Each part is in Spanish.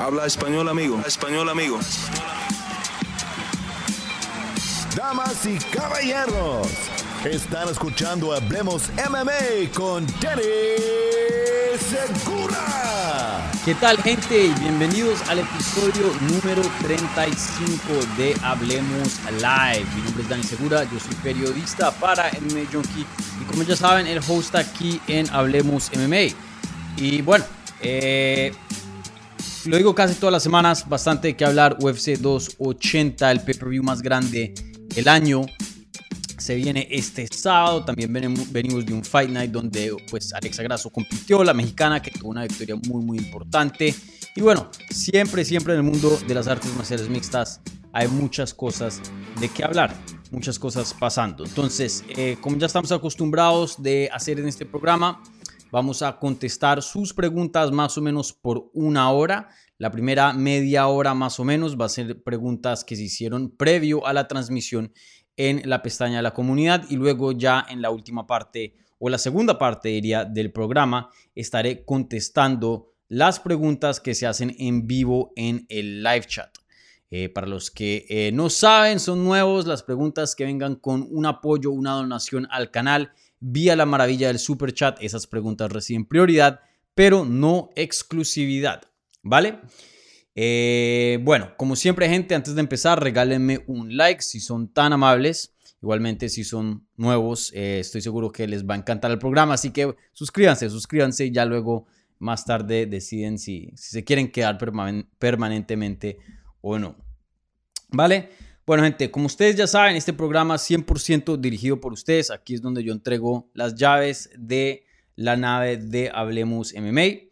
Habla español, amigo. Español, amigo. Damas y caballeros, están escuchando Hablemos MMA con Danny Segura. ¿Qué tal gente? Bienvenidos al episodio número 35 de Hablemos Live. Mi nombre es Dani Segura, yo soy periodista para MMA Junkie y como ya saben, el host aquí en Hablemos MMA. Y bueno, eh, lo digo casi todas las semanas, bastante que hablar. UFC 280, el pay-per-view más grande del año. Se viene este sábado. También venimos, de un Fight Night donde pues Alexa Grasso compitió, la mexicana, que tuvo una victoria muy, muy importante. Y bueno, siempre, siempre en el mundo de las artes marciales mixtas hay muchas cosas de qué hablar, muchas cosas pasando. Entonces, eh, como ya estamos acostumbrados de hacer en este programa, Vamos a contestar sus preguntas más o menos por una hora. La primera media hora más o menos va a ser preguntas que se hicieron previo a la transmisión en la pestaña de la comunidad y luego ya en la última parte o la segunda parte diría del programa estaré contestando las preguntas que se hacen en vivo en el live chat. Eh, para los que eh, no saben, son nuevos, las preguntas que vengan con un apoyo, una donación al canal vía la maravilla del super chat. Esas preguntas reciben prioridad, pero no exclusividad, ¿vale? Eh, bueno, como siempre, gente, antes de empezar, regálenme un like si son tan amables. Igualmente, si son nuevos, eh, estoy seguro que les va a encantar el programa. Así que suscríbanse, suscríbanse y ya luego más tarde deciden si, si se quieren quedar permanentemente o no. ¿Vale? Bueno, gente, como ustedes ya saben, este programa 100% dirigido por ustedes. Aquí es donde yo entrego las llaves de la nave de Hablemos MMA.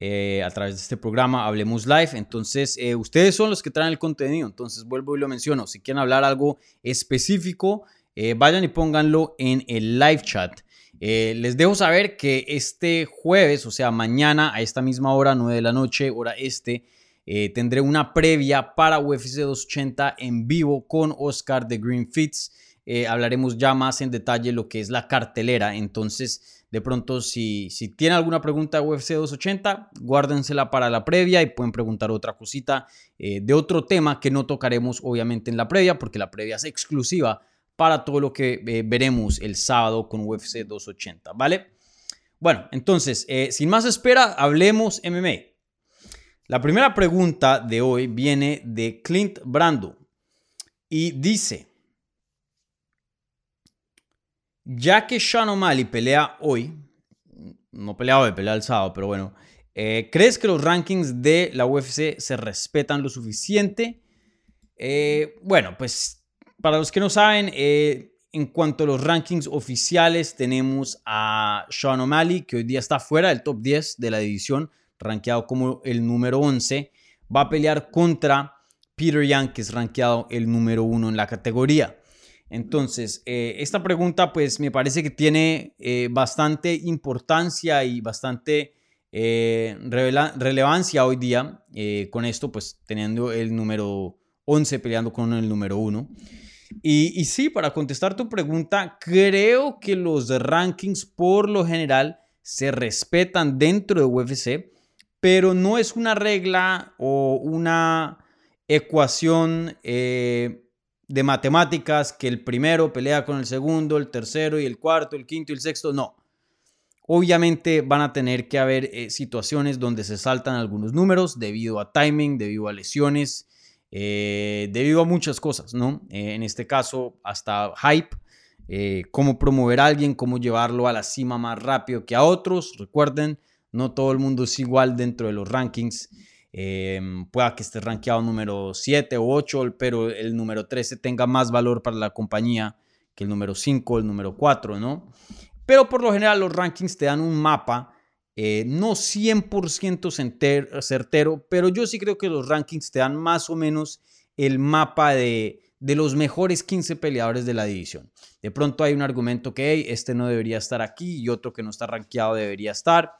Eh, a través de este programa Hablemos Live. Entonces, eh, ustedes son los que traen el contenido. Entonces, vuelvo y lo menciono. Si quieren hablar algo específico, eh, vayan y pónganlo en el live chat. les dejo saber que este jueves, o sea, mañana a esta misma hora, 9 de la noche, hora este, eh, tendré una previa para UFC 280 en vivo con Oscar de Green Fits. Eh, hablaremos ya más en detalle lo que es la cartelera. Entonces, de pronto, si, si tienen alguna pregunta de UFC 280, guárdensela para la previa y pueden preguntar otra cosita eh, de otro tema que no tocaremos obviamente en la previa, porque la previa es exclusiva para todo lo que veremos el sábado con UFC 280, ¿vale? Bueno, entonces, sin más espera, hablemos MMA. La primera pregunta de hoy viene de Clint Brando y dice, ya que Sean O'Malley pelea hoy, no pelea hoy, pelea el sábado, pero bueno, eh, ¿crees que los rankings de la UFC se respetan lo suficiente? Eh, bueno, pues para los que no saben, eh, en cuanto a los rankings oficiales, tenemos a Sean O'Malley, que hoy día está fuera del top 10 de la división rankeado como el número 11, va a pelear contra Peter Young, que es rankeado el número 1 en la categoría. Entonces, eh, esta pregunta pues me parece que tiene eh, bastante importancia y bastante eh, relevancia hoy día con esto, pues teniendo el número 11 peleando con el número 1. Y, y sí, para contestar tu pregunta, creo que los rankings por lo general se respetan dentro de UFC pero no es una regla o una ecuación eh, de matemáticas que el primero pelea con el segundo, el tercero y el cuarto, el quinto y el sexto. No. Obviamente van a tener que haber eh, situaciones donde se saltan algunos números debido a timing, debido a lesiones, eh, debido a muchas cosas, ¿no? en este caso, hasta hype, cómo promover a alguien, cómo llevarlo a la cima más rápido que a otros. Recuerden, no todo el mundo es igual dentro de los rankings. Em, pueda que esté rankeado número 7 o 8, pero el número 13 tenga más valor para la compañía que el número 5 o el número 4, ¿no? Pero por lo general los rankings te dan un mapa, eh, no 100% certero, pero yo sí creo que los rankings te dan más o menos el mapa de, de los mejores 15 peleadores de la división. De pronto hay un argumento que este no debería estar aquí y otro que no está rankeado debería estar.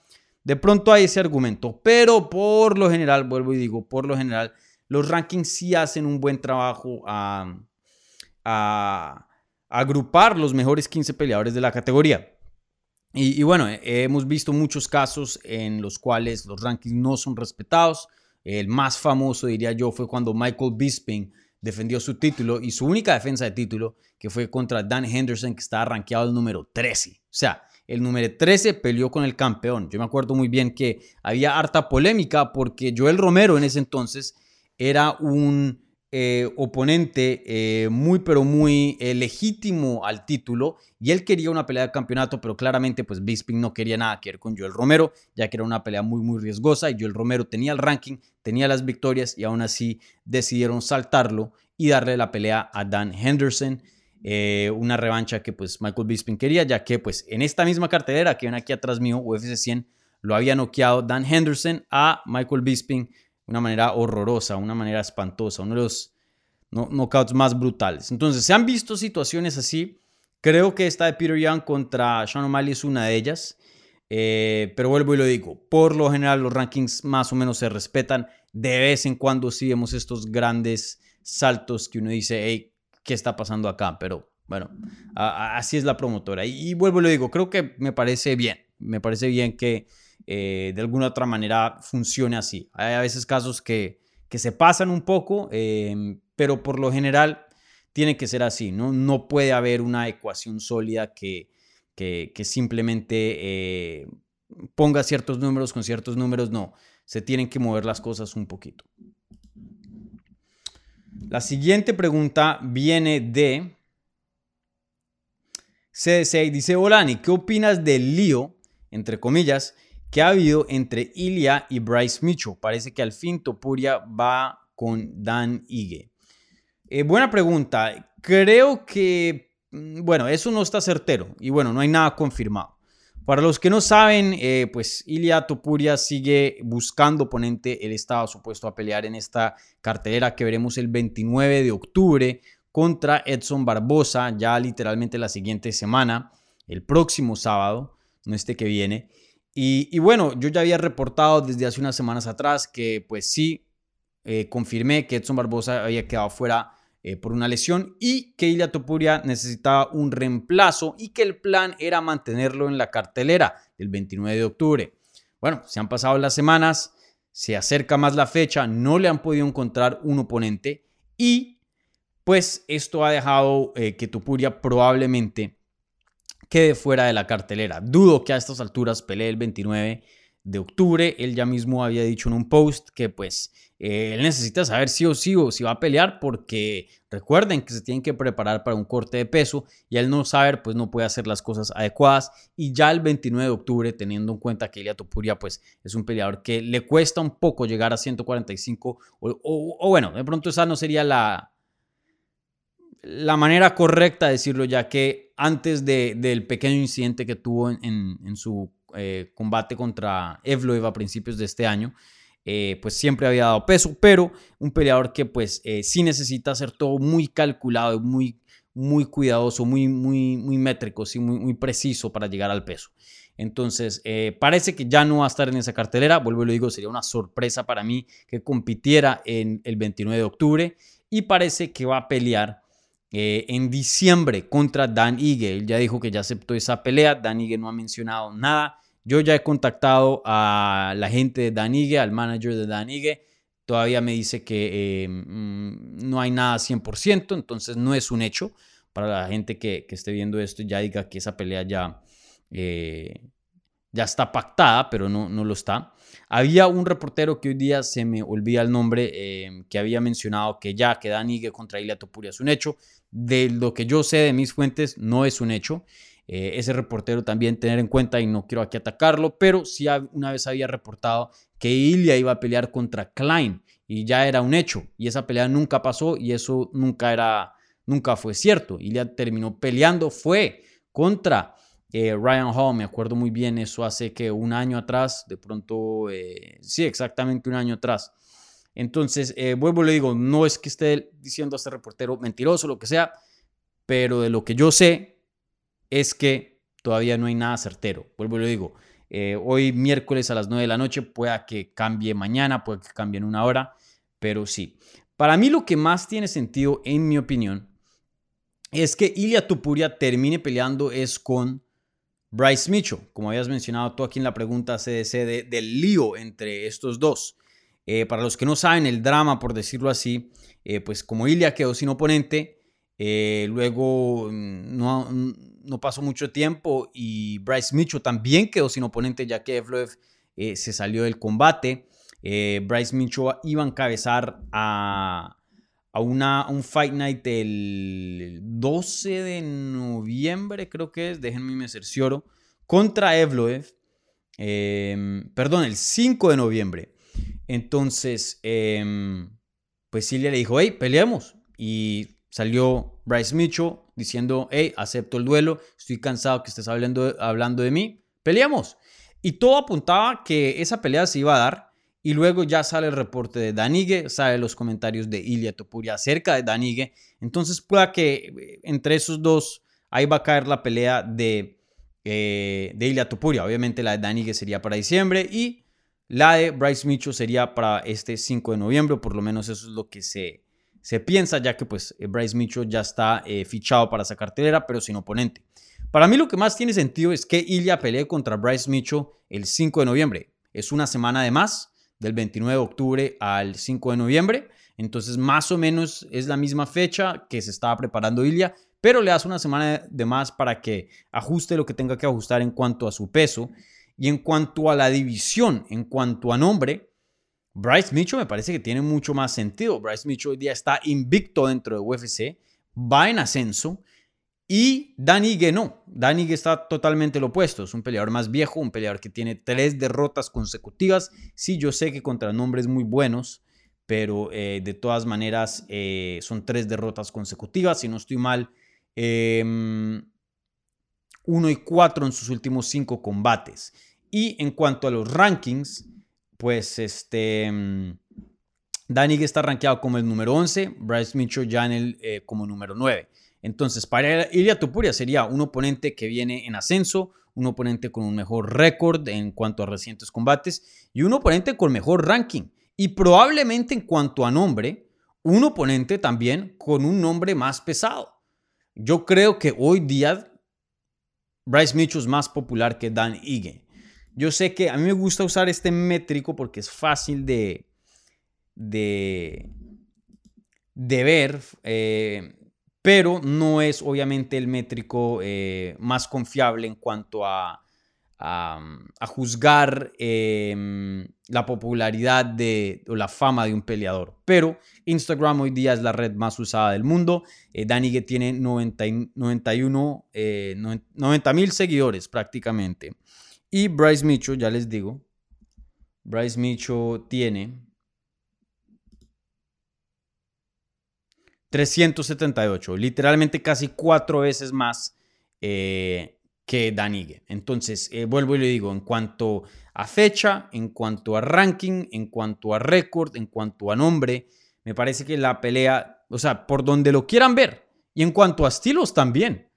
De pronto hay ese argumento, pero por lo general, vuelvo y digo, por lo general, los rankings sí hacen un buen trabajo a, agrupar los mejores 15 peleadores de la categoría. Y, bueno, hemos visto muchos casos en los cuales los rankings no son respetados. El más famoso, diría yo, fue cuando Michael Bisping defendió su título y su única defensa de título, que fue contra Dan Henderson, que estaba rankeado el número 13. O sea, el número 13 peleó con el campeón. Yo me acuerdo muy bien que había harta polémica porque Joel Romero en ese entonces era un eh, oponente eh, muy pero muy eh, legítimo al título y él quería una pelea de campeonato, pero claramente pues Bisping no quería nada que ver con Joel Romero, ya que era una pelea muy muy riesgosa y Joel Romero tenía el ranking, tenía las victorias y aún así decidieron saltarlo y darle la pelea a Dan Henderson. Una revancha que pues Michael Bisping quería, ya que pues en esta misma cartelera que ven aquí atrás mío, UFC 100, lo había noqueado Dan Henderson a Michael Bisping una manera horrorosa, una manera espantosa, uno de los knockouts más brutales. Entonces, se han visto situaciones así. Creo que esta de Peter Young contra Sean O'Malley es una de ellas. Eh, pero vuelvo y lo digo, por lo general los rankings más o menos se respetan. De vez en cuando sí vemos estos grandes saltos que uno dice, hey, ¿qué está pasando acá? Pero bueno, así es la promotora. Y, vuelvo y lo digo, creo que me parece bien. Me parece bien que eh, de alguna otra manera funcione así. Hay a veces casos que, que se pasan un poco, em, pero por lo general tiene que ser así, ¿no? No puede haber una ecuación sólida que, que, simplemente eh, ponga ciertos números con ciertos números, no, se tienen que mover las cosas un poquito. La siguiente pregunta viene de CDC dice, hola ¿qué opinas del lío, entre comillas, que ha habido entre Ilya y Bryce Mitchell. Parece que al fin Topuria va con Dan Ige. Eh, buena pregunta. Creo que, mm, bueno, eso no está certero y bueno, no hay nada confirmado. Para los que no saben, eh, pues Ilya Topuria sigue buscando oponente. Él estaba supuesto a pelear en esta cartelera que veremos el 29 de octubre contra Edson Barbosa, ya literalmente la siguiente semana, el próximo sábado, no este que viene. Y, bueno, yo ya había reportado desde hace unas semanas atrás que pues sí, eh, confirmé que Edson Barbosa había quedado fuera eh, por una lesión y que Ilia Topuria necesitaba un reemplazo y que el plan era mantenerlo en la cartelera del 29 de octubre. Bueno, se han pasado las semanas, se acerca más la fecha, no le han podido encontrar un oponente y pues esto ha dejado eh, que Topuria probablemente quede fuera de la cartelera. Dudo que a estas alturas pelee el 29 de octubre. Él ya mismo había dicho en un post que pues eh, él necesita saber sí o sí o si va a pelear porque recuerden que se tienen que preparar para un corte de peso y al no saber pues no puede hacer las cosas adecuadas y ya el 29 de octubre teniendo en cuenta que Ilia Topuria pues es un peleador que le cuesta un poco llegar a 145 o, o bueno de pronto esa no sería la la manera correcta de decirlo, ya que antes del pequeño incidente que tuvo en, su eh, combate contra Evloev a principios de este año, eh, pues siempre había dado peso, pero un peleador que pues eh, sí necesita hacer todo muy calculado, muy, muy cuidadoso, muy, muy, muy métrico, sí, muy, muy preciso para llegar al peso. Entonces, parece que ya no va a estar en esa cartelera. Vuelvo y lo digo, sería una sorpresa para mí que compitiera en el 29 de octubre. Y parece que va a pelear eh, en diciembre contra Dan Ige. Él ya dijo que ya aceptó esa pelea. Dan Ige no ha mencionado nada. Yo ya he contactado a la gente de Dan Ige, al manager de Dan Ige. Todavía me dice que eh, mm, no hay nada 100%, entonces no es un hecho. Para la gente que, esté viendo esto, ya diga que esa pelea ya, eh, ya está pactada, pero no, no lo está. Había un reportero que hoy día se me olvida el nombre, que había mencionado que ya que Dan Ige contra Ilia Topuria es un hecho de lo que yo sé de mis fuentes, no es un hecho. Eh, ese reportero también tener en cuenta, y no quiero aquí atacarlo, pero sí una vez había reportado que Ilya iba a pelear contra Klein y ya era un hecho. Y esa pelea nunca pasó y eso nunca era, nunca fue cierto. Ilya terminó peleando, fue contra eh, Ryan Hall, me acuerdo muy bien, eso hace que un año atrás, de pronto, eh, sí, exactamente un año atrás. Entonces, eh, vuelvo y le digo, no es que esté diciendo a este reportero mentiroso, lo que sea, pero de lo que yo sé es que todavía no hay nada certero. Vuelvo y le digo, eh, hoy miércoles a las 9 de la noche, pueda que cambie mañana, puede que cambie en una hora, pero sí. Para mí lo que más tiene sentido, en mi opinión, es que Ilya Tupuria termine peleando es con Bryce Mitchell, como habías mencionado tú aquí en la pregunta CDC del lío entre estos dos. Eh, para los que no saben el drama, por decirlo así, eh, pues como Ilya quedó sin oponente, luego mm, no, no, pasó mucho tiempo y Bryce Mitchell también quedó sin oponente ya que Evloev se salió del combate. Bryce Mitchell iba a encabezar a, a una, un Fight Night el 12 de noviembre, creo que es, déjenme me cercioro, contra Evloev. Em, perdón, el 5 de noviembre. Entonces, em, pues Silvia le dijo, hey, peleemos. Y salió Bryce Mitchell diciendo, hey, acepto el duelo, estoy cansado que estés hablando, hablando de mí, peleamos. Y todo apuntaba que esa pelea se iba a dar y luego ya sale el reporte de Danigue, sale los comentarios de Ilya Topuria acerca de Danigue. Entonces pueda que eh, entre esos dos ahí va a caer la pelea de, eh, de Ilya Topuria. Obviamente la de Danigue sería para diciembre y la de Bryce Mitchell sería para este 5 de noviembre. Por lo menos eso es lo que se, se piensa, ya que pues eh, Bryce Mitchell ya está fichado para esa cartelera, pero sin oponente. Para mí lo que más tiene sentido es que Ilya pelee contra Bryce Mitchell el 5 de noviembre. Es una semana de más del 29 de octubre al 5 de noviembre. Entonces, más o menos es la misma fecha que se estaba preparando Ilya, pero le das una semana de más para que ajuste lo que tenga que ajustar en cuanto a su peso. Y en cuanto a la división, en cuanto a nombre, Bryce Mitchell me parece que tiene mucho más sentido. Bryce Mitchell hoy día está invicto dentro de UFC, va en ascenso y Danny no. Danny está totalmente lo opuesto. Es un peleador más viejo, un peleador que tiene tres derrotas consecutivas. Sí, yo sé que contra nombres muy buenos, pero eh, de todas maneras eh, son tres derrotas consecutivas. Si no estoy mal, em, uno y cuatro en sus últimos cinco combates. Y en cuanto a los rankings, pues este. Em, Danig está rankeado como el número 11, Bryce Mitchell ya en el, eh, como número 9. Entonces, para Ilya Tupuria sería un oponente que viene en ascenso, un oponente con un mejor récord en cuanto a recientes combates y un oponente con mejor ranking. Y probablemente en cuanto a nombre, un oponente también con un nombre más pesado. Yo creo que hoy día Bryce Mitchell es más popular que Dan Ige. Yo sé que a mí me gusta usar este métrico porque es fácil de, de, ver. Eh, pero no es obviamente el métrico eh, más confiable en cuanto a, a, juzgar em, la popularidad de, o la fama de un peleador. Pero Instagram hoy día es la red más usada del mundo. Eh, que tiene 90, 91, 90 mil seguidores prácticamente. Y Bryce Mitchell, ya les digo, Bryce Mitchell tiene 378, literalmente casi cuatro veces más eh, que Danigue. Entonces, eh, vuelvo y le digo, en cuanto a fecha, en cuanto a ranking, en cuanto a récord, en cuanto a nombre, me parece que la pelea, o sea, por donde lo quieran ver, y en cuanto a estilos también,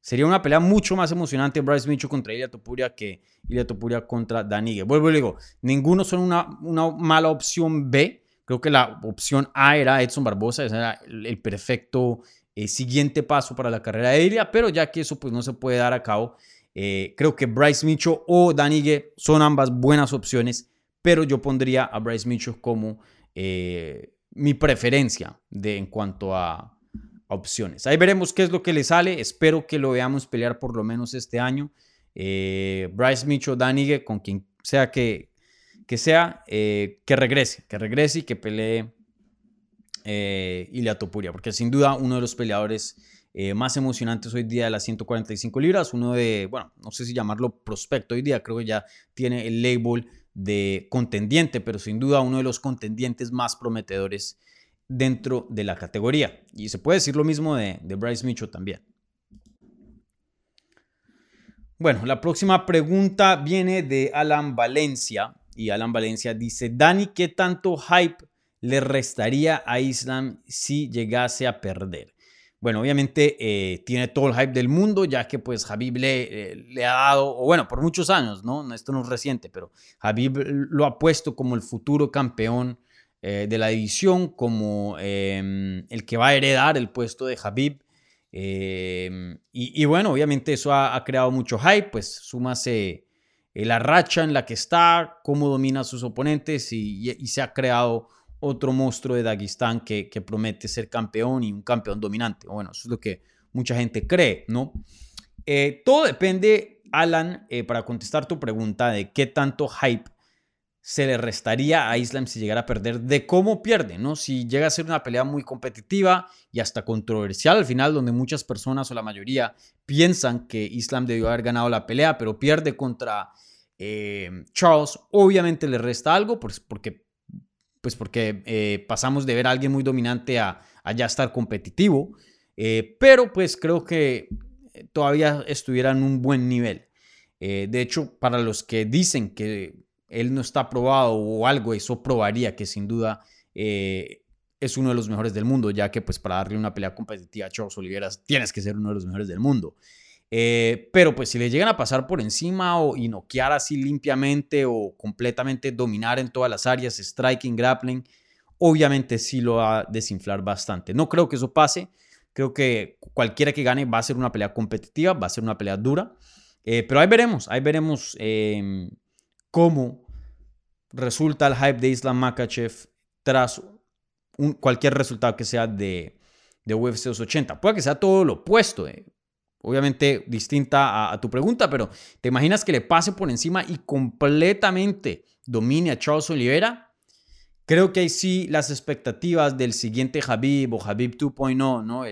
sería una pelea mucho más emocionante Bryce Mitchell contra Ilya Topuria que Ilya Topuria contra Danigue. Vuelvo y digo, ninguno son una, una mala opción B, Creo que la opción A era Edson Barbosa, ese era el perfecto eh, siguiente paso para la carrera de Ilya, pero ya que eso pues no se puede dar a cabo, eh, creo que Bryce Mitchell o Danigue son ambas buenas opciones, pero yo pondría a Bryce Mitchell como eh, mi preferencia de, en cuanto a, opciones. Ahí veremos qué es lo que le sale. Espero que lo veamos pelear por lo menos este año. Bryce Mitchell, Danigue, con quien sea que, que sea, eh, que regrese, que regrese y que pelee eh, Ilia Topuria, porque sin duda uno de los peleadores eh, más emocionantes hoy día de las 145 libras, uno de, bueno, no sé si llamarlo prospecto hoy día, creo que ya tiene el label de contendiente, pero sin duda uno de los contendientes más prometedores dentro de la categoría. Y se puede decir lo mismo de, Bryce Mitchell también. Bueno, la próxima pregunta viene de Alan Valencia y Alan Valencia dice, Dani, ¿qué tanto hype le restaría a Islam si llegase a perder? Bueno, obviamente eh, tiene todo el hype del mundo, ya que pues Habib le, eh, le, ha dado, o bueno, por muchos años, ¿no? Esto no es reciente, pero Habib lo ha puesto como el futuro campeón eh, de la división, como em, el que va a heredar el puesto de Habib. Em, y, bueno, obviamente eso ha, creado mucho hype, pues súmase la racha en la que está, cómo domina a sus oponentes y, se ha creado otro monstruo de Dagestán que, que, promete ser campeón y un campeón dominante. Bueno, eso es lo que mucha gente cree, ¿no? Eh, todo depende, Alan, eh, para contestar tu pregunta de qué tanto hype se le restaría a Islam si llegara a perder, de cómo pierde, ¿no? Si llega a ser una pelea muy competitiva y hasta controversial al final, donde muchas personas o la mayoría piensan que Islam debió haber ganado la pelea, pero pierde contra eh, Charles, obviamente le resta algo, pues porque, pues porque pasamos de ver a alguien muy dominante a, ya estar competitivo. Eh, pero pues creo que todavía estuviera en un buen nivel. Eh, de hecho, para los que dicen que él no está probado o algo, eso probaría que sin duda eh, es uno de los mejores del mundo, ya que pues para darle una pelea competitiva a Charles Oliveras tienes que ser uno de los mejores del mundo. pero pues si le llegan a pasar por encima o y así limpiamente o completamente dominar en todas las áreas, striking, grappling, obviamente sí lo va a desinflar bastante. No creo que eso pase, Creo que cualquiera que gane va a ser una pelea competitiva, va a ser una pelea dura. Eh, pero ahí veremos, ahí veremos em, cómo resulta el hype de Islam Makachev tras cualquier resultado que sea de, de UFC 280. Puede que sea todo lo opuesto, eh. obviamente distinta a, tu pregunta, pero ¿te imaginas que le pase por encima y completamente domine a Charles Oliveira? Creo que ahí sí las expectativas del siguiente Habib o Habib 2.0, ¿no?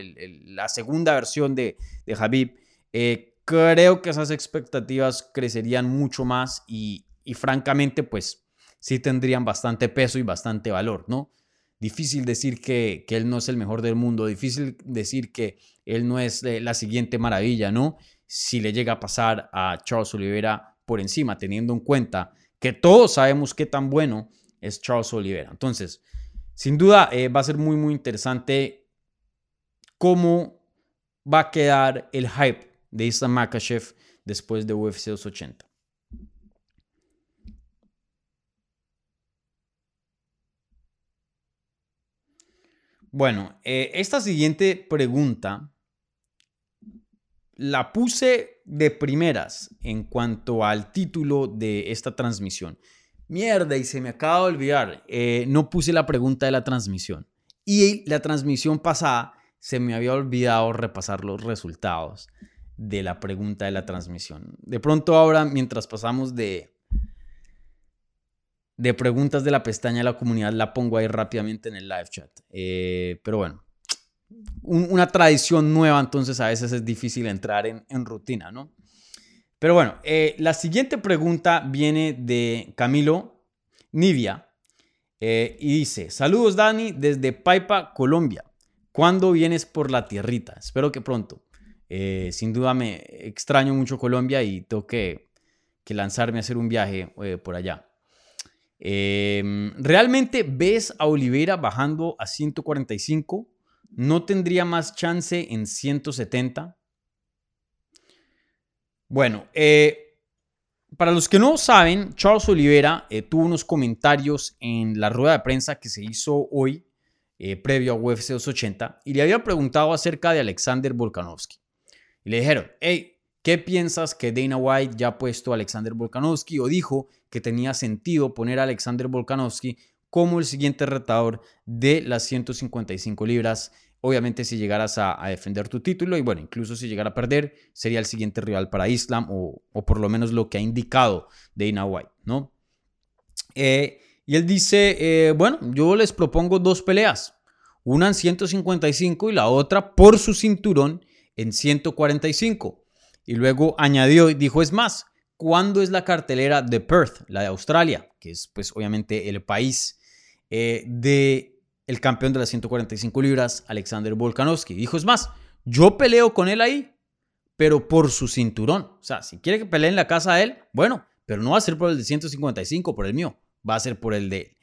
la segunda versión de, de Habib, eh, creo que esas expectativas crecerían mucho más y, francamente, pues sí tendrían bastante peso y bastante valor, ¿no? Difícil decir que, que, él no es el mejor del mundo, difícil decir que él no es eh, la siguiente maravilla, ¿no? Si le llega a pasar a Charles Oliveira por encima, teniendo en cuenta que todos sabemos qué tan bueno es Charles Oliveira. Entonces, sin duda eh, va a ser muy, muy interesante cómo va a quedar el hype de Islam Makachev después de UFC 280. Bueno, eh, esta siguiente pregunta la puse de primeras en cuanto al título de esta transmisión. Mierda, y se me acaba de olvidar. Eh, no puse la pregunta de la transmisión. Y la transmisión pasada se me había olvidado repasar los resultados de la pregunta de la transmisión. De pronto ahora, mientras pasamos de, de preguntas de la pestaña de la comunidad, la pongo ahí rápidamente en el live chat. Eh, pero bueno, una tradición nueva, entonces a veces es difícil entrar en, rutina, ¿no? Pero bueno, eh, la siguiente pregunta viene de Camilo Nivia eh, y dice, saludos Dani desde Paipa, Colombia. ¿Cuándo vienes por la tierrita? Espero que pronto. Sin duda me extraño mucho Colombia y tengo que lanzarme a hacer un viaje por allá. Em, ¿Realmente ves a Oliveira bajando a 145? ¿No tendría más chance en 170? Bueno, eh, para los que no saben, Charles Oliveira eh, tuvo unos comentarios en la rueda de prensa que se hizo hoy, eh, previo a UFC 280, y le había preguntado acerca de Alexander Volkanovski. Y le dijeron, hey, ¿qué piensas que Dana White ya ha puesto a Alexander Volkanovski? O dijo que tenía sentido poner a Alexander Volkanovski como el siguiente retador de las 155 libras Obviamente si llegaras a, defender tu título y bueno, incluso si llegara a perder, sería el siguiente rival para Islam o, por lo menos lo que ha indicado Dana White, ¿no? Eh, y él dice, eh, bueno, yo les propongo dos peleas, una en 155 y la otra por su cinturón en 145. Y luego añadió y dijo, es más, ¿cuándo es la cartelera de Perth, la de Australia? Que es pues obviamente el país eh, de el campeón de las 145 libras, Alexander Volkanovski. Dijo, es más, yo peleo con él ahí, pero por su cinturón. O sea, si quiere que pelee en la casa de él, bueno, pero no va a ser por el de 155, por el mío, va a ser por el de él.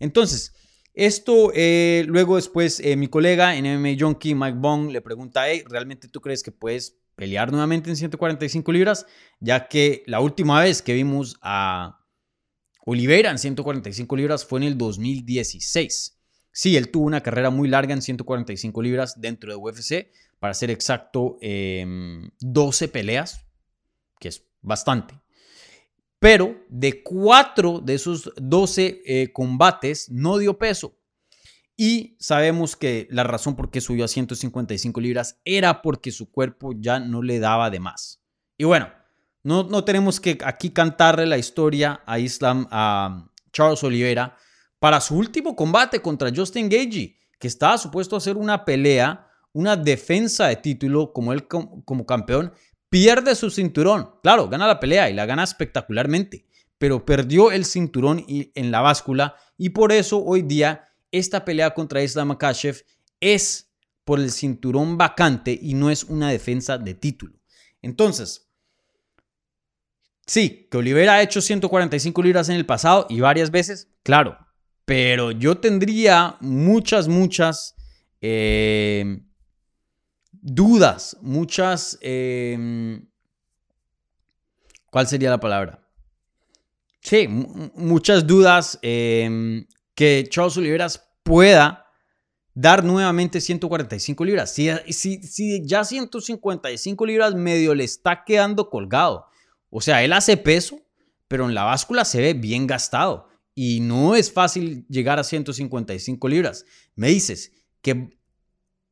Entonces, esto eh, luego después eh, mi colega en MMA Junkie, Mike Bong, le pregunta, ¿realmente tú crees que puedes pelear nuevamente en 145 libras? Ya que la última vez que vimos a Oliveira en 145 libras fue en el 2016. Sí, él tuvo una carrera muy larga en 145 libras dentro de UFC, para ser exacto, 12 em, peleas, que es bastante. pero de cuatro de esos 12 eh, combates no dio peso. Y sabemos que la razón por qué subió a 155 libras era porque su cuerpo ya no le daba de más. Y bueno, no, no tenemos que aquí cantarle la historia a Islam, a Charles Oliveira, para su último combate contra Justin Gagey, que estaba supuesto a hacer una pelea, una defensa de título como él como campeón, pierde su cinturón. Claro, gana la pelea y la gana espectacularmente, pero perdió el cinturón en la báscula y por eso hoy día esta pelea contra Islam Makashev es por el cinturón vacante y no es una defensa de título. Entonces, sí, que Oliveira ha hecho 145 libras en el pasado y varias veces, claro, pero yo tendría muchas, muchas eh, dudas, muchas... Em, ¿Cuál sería la palabra? Sí, muchas dudas em, que Charles Oliveras pueda dar nuevamente 145 libras. Si, si, si, ya 155 libras medio le está quedando colgado. O sea, él hace peso, pero en la báscula se ve bien gastado. Y no es fácil llegar a 155 libras. Me dices que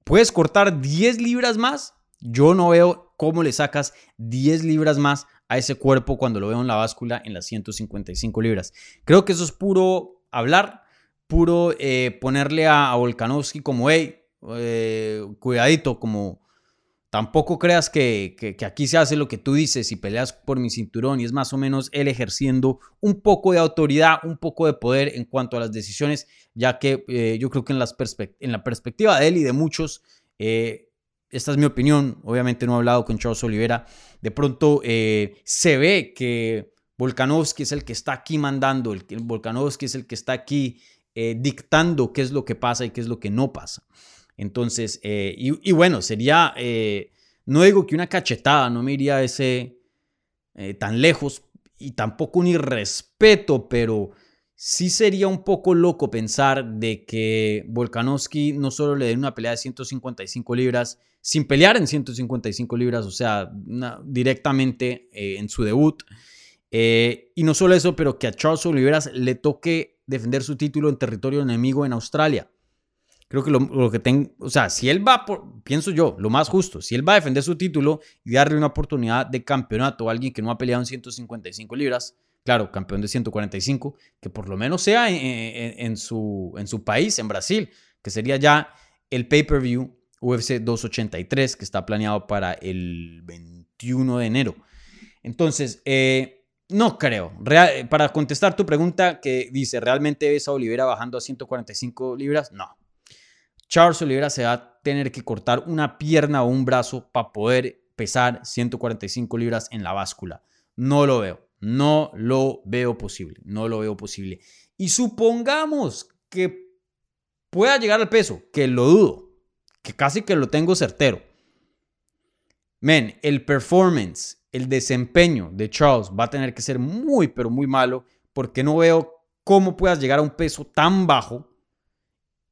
¿Puedes cortar 10 libras más? Yo no veo cómo le sacas 10 libras más a ese cuerpo cuando lo veo en la báscula en las 155 libras. Creo que eso es puro hablar, puro eh, ponerle a, Volkanovski como, hey, eh, cuidadito, como Tampoco creas que, aquí se hace lo que tú dices y peleas por mi cinturón y es más o menos él ejerciendo un poco de autoridad, un poco de poder en cuanto a las decisiones, ya que eh, yo creo que en, las en, la perspectiva de él y de muchos, esta es mi opinión, obviamente no he hablado con Charles Olivera, de pronto se ve que Volkanovski es el que está aquí mandando, el Volkanovski es el que está aquí dictando qué es lo que pasa y qué es lo que no pasa. Entonces, eh, y, bueno, sería, eh, no digo que una cachetada no me iría ese eh, tan lejos y tampoco un irrespeto, pero sí sería un poco loco pensar de que Volkanovski no solo le dé una pelea de 155 libras sin pelear en 155 libras, o sea, directamente en su debut. y no solo eso, pero que a Charles Oliveras le toque defender su título en territorio enemigo en Australia. Creo que lo, que tengo, o sea, si él va, por, pienso yo, lo más justo, si él va a defender su título y darle una oportunidad de campeonato a alguien que no ha peleado en 155 libras, claro, campeón de 145, que por lo menos sea en, su, en su país, en Brasil, que sería ya el pay-per-view UFC 283, que está planeado para el 21 de enero. Entonces, eh, no creo. para contestar tu pregunta que dice, ¿realmente ves a Olivera bajando a 145 libras? No, Charles Oliveira se va a tener que cortar una pierna o un brazo para poder pesar 145 libras en la báscula. No lo veo, no lo veo posible, no lo veo posible. Y supongamos que pueda llegar al peso, que lo dudo, que casi que lo tengo certero. Men, el performance, el desempeño de Charles va a tener que ser muy, pero muy malo, porque no veo cómo puedas llegar a un peso tan bajo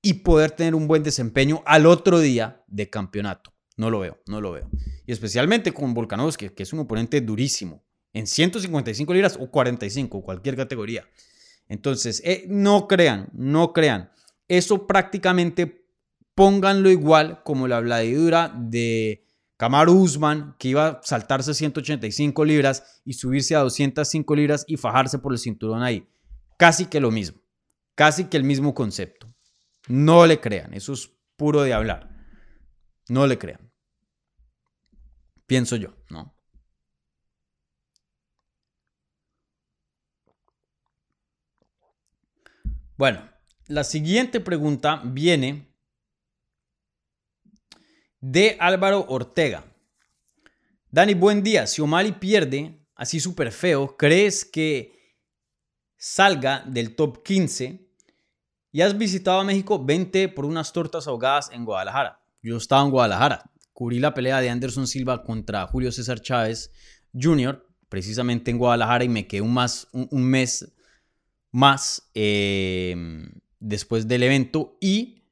y poder tener un buen desempeño al otro día de campeonato. No lo veo, no lo veo. Y especialmente con Volkanovski, que es un oponente durísimo, en 155 libras o 45, cualquier categoría. Entonces, eh, no crean, no crean. Eso prácticamente pónganlo igual como la bladidura de Kamaru Usman, que iba a saltarse 185 libras y subirse a 205 libras y fajarse por el cinturón ahí. Casi que lo mismo, casi que el mismo concepto. No le crean, eso es puro de hablar. No le crean. Pienso yo, ¿no? Bueno, la siguiente pregunta viene de Álvaro Ortega. Dani, buen día. Si O'Malley pierde así súper feo, ¿crees que salga del top 15 y has visitado a México, vente por unas tortas ahogadas en Guadalajara. Yo estaba en Guadalajara, cubrí la pelea de Anderson Silva contra Julio César Chávez Jr., precisamente en Guadalajara, y me quedé un, más, un, mes más em, después del evento y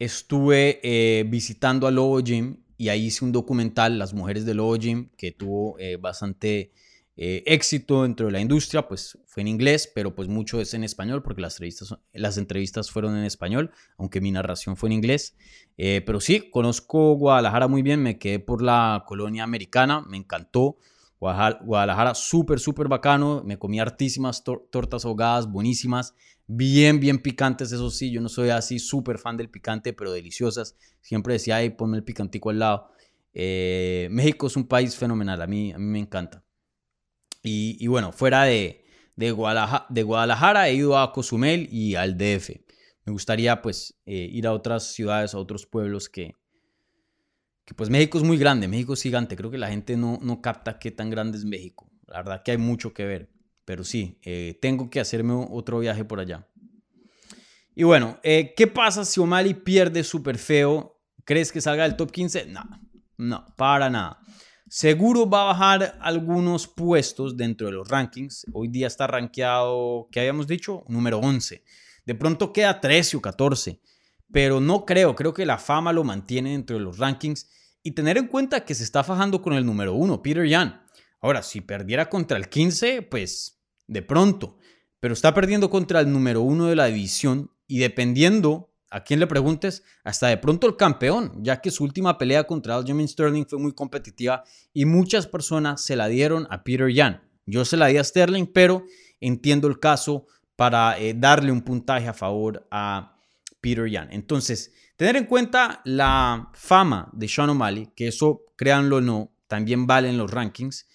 estuve eh, visitando a Lobo Gym y ahí hice un documental, Las Mujeres de Lobo Gym, que tuvo eh, bastante eh, éxito dentro de la industria, pues fue en inglés, pero pues mucho es en español porque las entrevistas, las entrevistas fueron en español, aunque mi narración fue en inglés. Pero sí, conozco Guadalajara muy bien, me quedé por la colonia americana, me encantó. Guadalajara, súper, súper bacano. Me comí hartísimas tortas ahogadas, buenísimas, bien, bien picantes, eso sí. Yo no soy así súper fan del picante, pero deliciosas. Siempre decía, ay, ponme el picantico al lado. Eh, México es un país fenomenal, a mí, a mí me encanta. Y, bueno, fuera de, de, Guadalajara, he ido a Cozumel y al DF. Me gustaría pues eh, ir a otras ciudades, a otros pueblos que, pues México es muy grande, México es gigante. Creo que la gente no, no capta qué tan grande es México. La verdad que hay mucho que ver. Pero sí, eh, tengo que hacerme otro viaje por allá. Y bueno, eh, ¿qué pasa si O'Malley pierde súper feo? ¿Crees que salga del top 15? No, no, para nada. Seguro va a bajar algunos puestos dentro de los rankings. Hoy día está rankeado, ¿qué habíamos dicho? Número 11. De pronto queda 13 o 14. Pero no creo, creo que la fama lo mantiene dentro de los rankings. Y tener en cuenta que se está fajando con el número 1, Peter Yan. Ahora, si perdiera contra el 15, pues de pronto. Pero está perdiendo contra el número 1 de la división. Y dependiendo a quien le preguntes, hasta de pronto el campeón, ya que su última pelea contra Aljamain Sterling fue muy competitiva y muchas personas se la dieron a Peter Yan. Yo se la di a Sterling, pero entiendo el caso para eh, darle un puntaje a favor a Peter Yan. Entonces, tener en cuenta la fama de Sean O'Malley, que eso, créanlo o no, también vale en los rankings,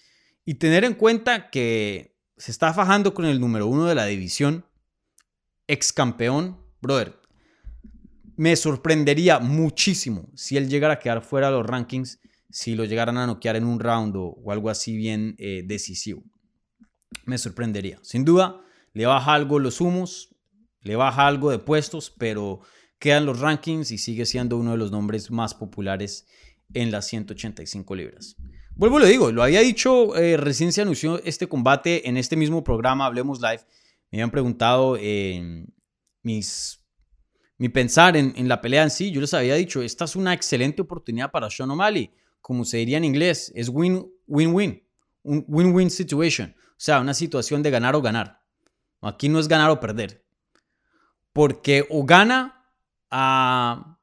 y tener en cuenta que se está fajando con el número uno de la división, ex campeón, brother, me sorprendería muchísimo si él llegara a quedar fuera de los rankings, si lo llegaran a noquear en un round o, algo así bien eh, decisivo. Me sorprendería. Sin duda, le baja algo los humos, le baja algo de puestos, pero quedan los rankings y sigue siendo uno de los nombres más populares en las 185 libras. Vuelvo le digo, lo había dicho, eh, recién se anunció este combate en este mismo programa, Hablemos Live. Me habían preguntado en mis mi pensar en, la pelea en sí, yo les había dicho, esta es una excelente oportunidad para Sean O'Malley, como se diría en inglés, es win-win-win, un win-win situation, o sea, una situación de ganar o ganar. Aquí no es ganar o perder, porque o gana a,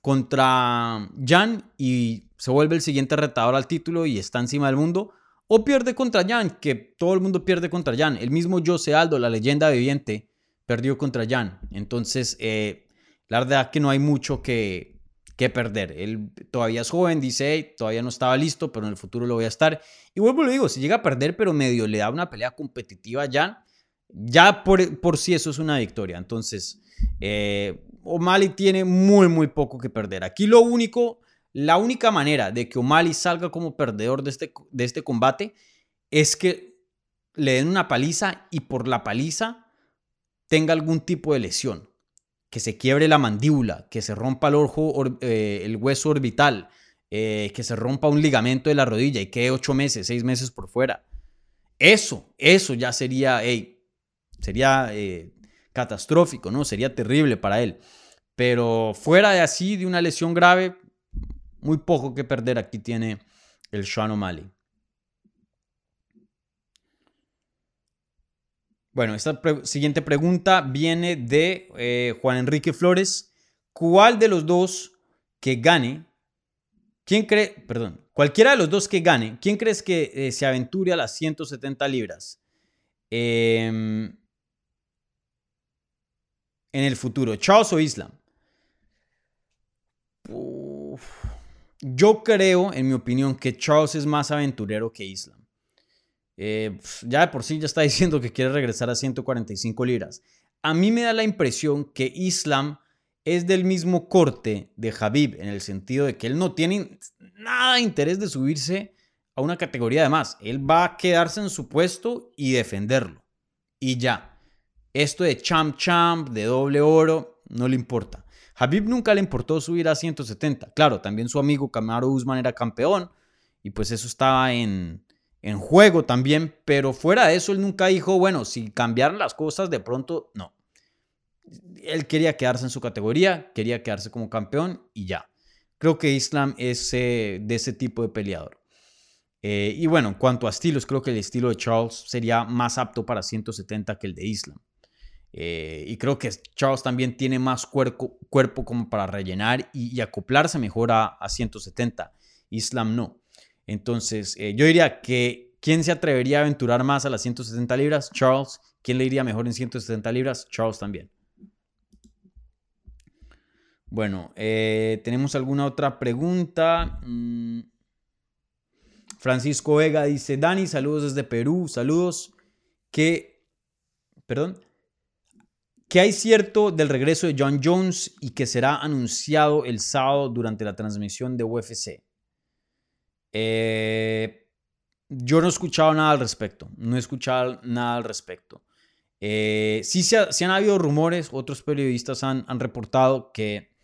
contra Jan y se vuelve el siguiente retador al título y está encima del mundo, o pierde contra Jan, que todo el mundo pierde contra Jan. El mismo Jose Aldo, la leyenda viviente, perdió contra Jan. Entonces, eh, la verdad que no hay mucho que, que perder. Él todavía es joven, dice, todavía no estaba listo, pero en el futuro lo voy a estar. Y vuelvo y lo digo, si llega a perder, pero medio le da una pelea competitiva ya, ya por, por sí eso es una victoria. Entonces, eh, O'Malley tiene muy, muy poco que perder. Aquí lo único, la única manera de que O'Malley salga como perdedor de este, de este combate es que le den una paliza y por la paliza tenga algún tipo de lesión que se quiebre la mandíbula, que se rompa el, ojo, eh, el hueso orbital, eh, que se rompa un ligamento de la rodilla y quede ocho meses, seis meses por fuera. Eso, eso ya sería, sería eh, catastrófico, ¿no? Sería terrible para él. Pero fuera de así, de una lesión grave, muy poco que perder aquí tiene el Sean O'Malley. Bueno, esta siguiente pregunta viene de eh, Juan Enrique Flores. ¿Cuál de los dos que gane, quién cree, perdón, cualquiera de los dos que gane, quién crees que eh, se aventure a las 170 libras em, en el futuro, Charles o Islam? yo creo, en mi opinión, que Charles es más aventurero que Islam. Eh, ya de por sí ya está diciendo que quiere regresar a 145 libras. A mí me da la impresión que Islam es del mismo corte de Habib, en el sentido de que él no tiene nada de interés de subirse a una categoría de más. Él va a quedarse en su puesto y defenderlo. Y ya. Esto de champ champ, de doble oro, no le importa. Habib nunca le importó subir a 170. Claro, también su amigo Camaro Usman era campeón y pues eso estaba en, en juego también, pero fuera de eso, él nunca dijo, bueno, si cambiaron las cosas, de pronto, no. Él quería quedarse en su categoría, quería quedarse como campeón y ya. Creo que Islam es eh, de ese tipo de peleador. Eh, y bueno, en cuanto a estilos, creo que el estilo de Charles sería más apto para 170 que el de Islam. Eh, y creo que Charles también tiene más cuerpo, cuerpo como para rellenar y, acoplarse mejor a, 170. Islam no. Entonces, eh, yo diría que ¿quién se atrevería a aventurar más a las 170 libras? Charles. ¿Quién le iría mejor en 170 libras? Charles también. Bueno, eh, ¿tenemos alguna otra pregunta? Mm. Francisco Vega dice, Dani, saludos desde Perú, saludos. ¿Qué, perdón, ¿qué hay cierto del regreso de John Jones y que será anunciado el sábado durante la transmisión de UFC? Eh, yo no he escuchado nada al respecto, no he escuchado nada al respecto. Eh, sí, se han habido rumores, otros periodistas han, han reportado que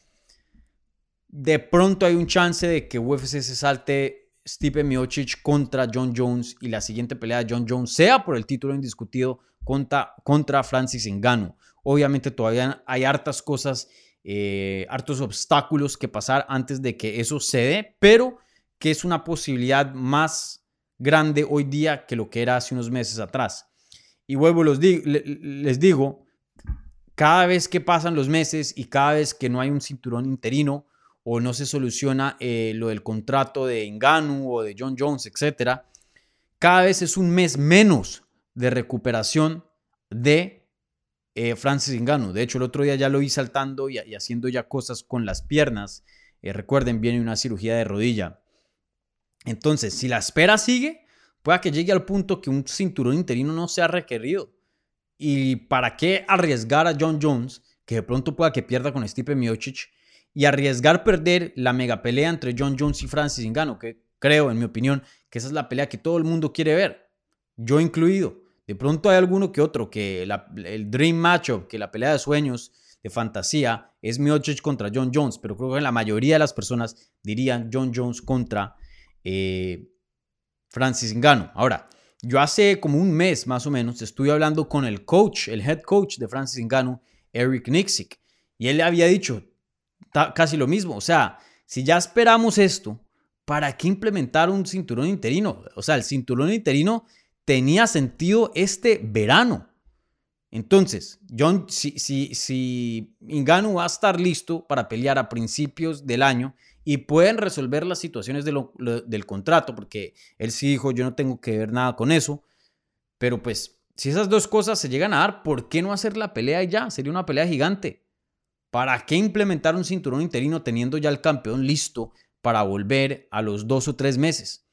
de pronto hay un chance de que UFC se salte Stipe Miocic contra John Jones y la siguiente pelea de John Jones sea por el título indiscutido contra, contra Francis Ngannou. Obviamente todavía hay hartas cosas, eh, hartos obstáculos que pasar antes de que eso se dé, pero que es una posibilidad más grande hoy día que lo que era hace unos meses atrás. Y vuelvo, los les digo, cada vez que pasan los meses y cada vez que no hay un cinturón interino, o no se soluciona eh, lo del contrato de Enganu o de John Jones, etc., cada vez es un mes menos de recuperación de eh, Francis Enganu. De hecho, el otro día ya lo vi saltando y, haciendo ya cosas con las piernas. Eh, recuerden, viene una cirugía de rodilla. Entonces, si la espera sigue, pueda que llegue al punto que un cinturón interino no sea requerido. ¿Y para qué arriesgar a John Jones, que de pronto pueda que pierda con Stipe Miocic, y arriesgar perder la mega pelea entre John Jones y Francis Ngannou, que creo, en mi opinión, que esa es la pelea que todo el mundo quiere ver, yo incluido. De pronto hay alguno que otro que el dream matchup, que la pelea de sueños, de fantasía, es Miocic contra John Jones, pero creo que la mayoría de las personas dirían John Jones contra eh, Francis Ngannou. Ahora, yo hace como un mes más o menos estuve hablando con el coach, el head coach de Francis Ngannou, Eric Nixick, y él le había dicho, casi lo mismo. O sea, si ya esperamos esto, ¿para qué implementar un cinturón interino? O sea, el cinturón interino tenía sentido este verano. Entonces, John, si, si, si Ingano va a estar listo para pelear a principios del año y pueden resolver las situaciones del contrato, porque él sí dijo, yo no tengo que ver nada con eso, pero pues, si esas dos cosas se llegan a dar, ¿por qué no hacer la pelea ya? Sería una pelea gigante. ¿Para qué implementar un cinturón interino teniendo ya el campeón listo para volver a los dos o tres meses?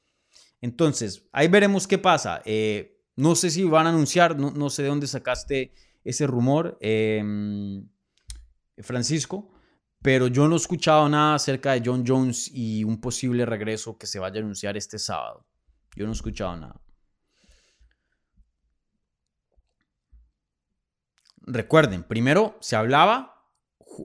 Entonces, ahí veremos qué pasa. Eh, no sé si van a anunciar, no, sé de dónde sacaste ese rumor, em, Francisco, pero yo no he escuchado nada acerca de John Jones y un posible regreso que se vaya a anunciar este sábado. Yo no he escuchado nada. Recuerden, primero se hablaba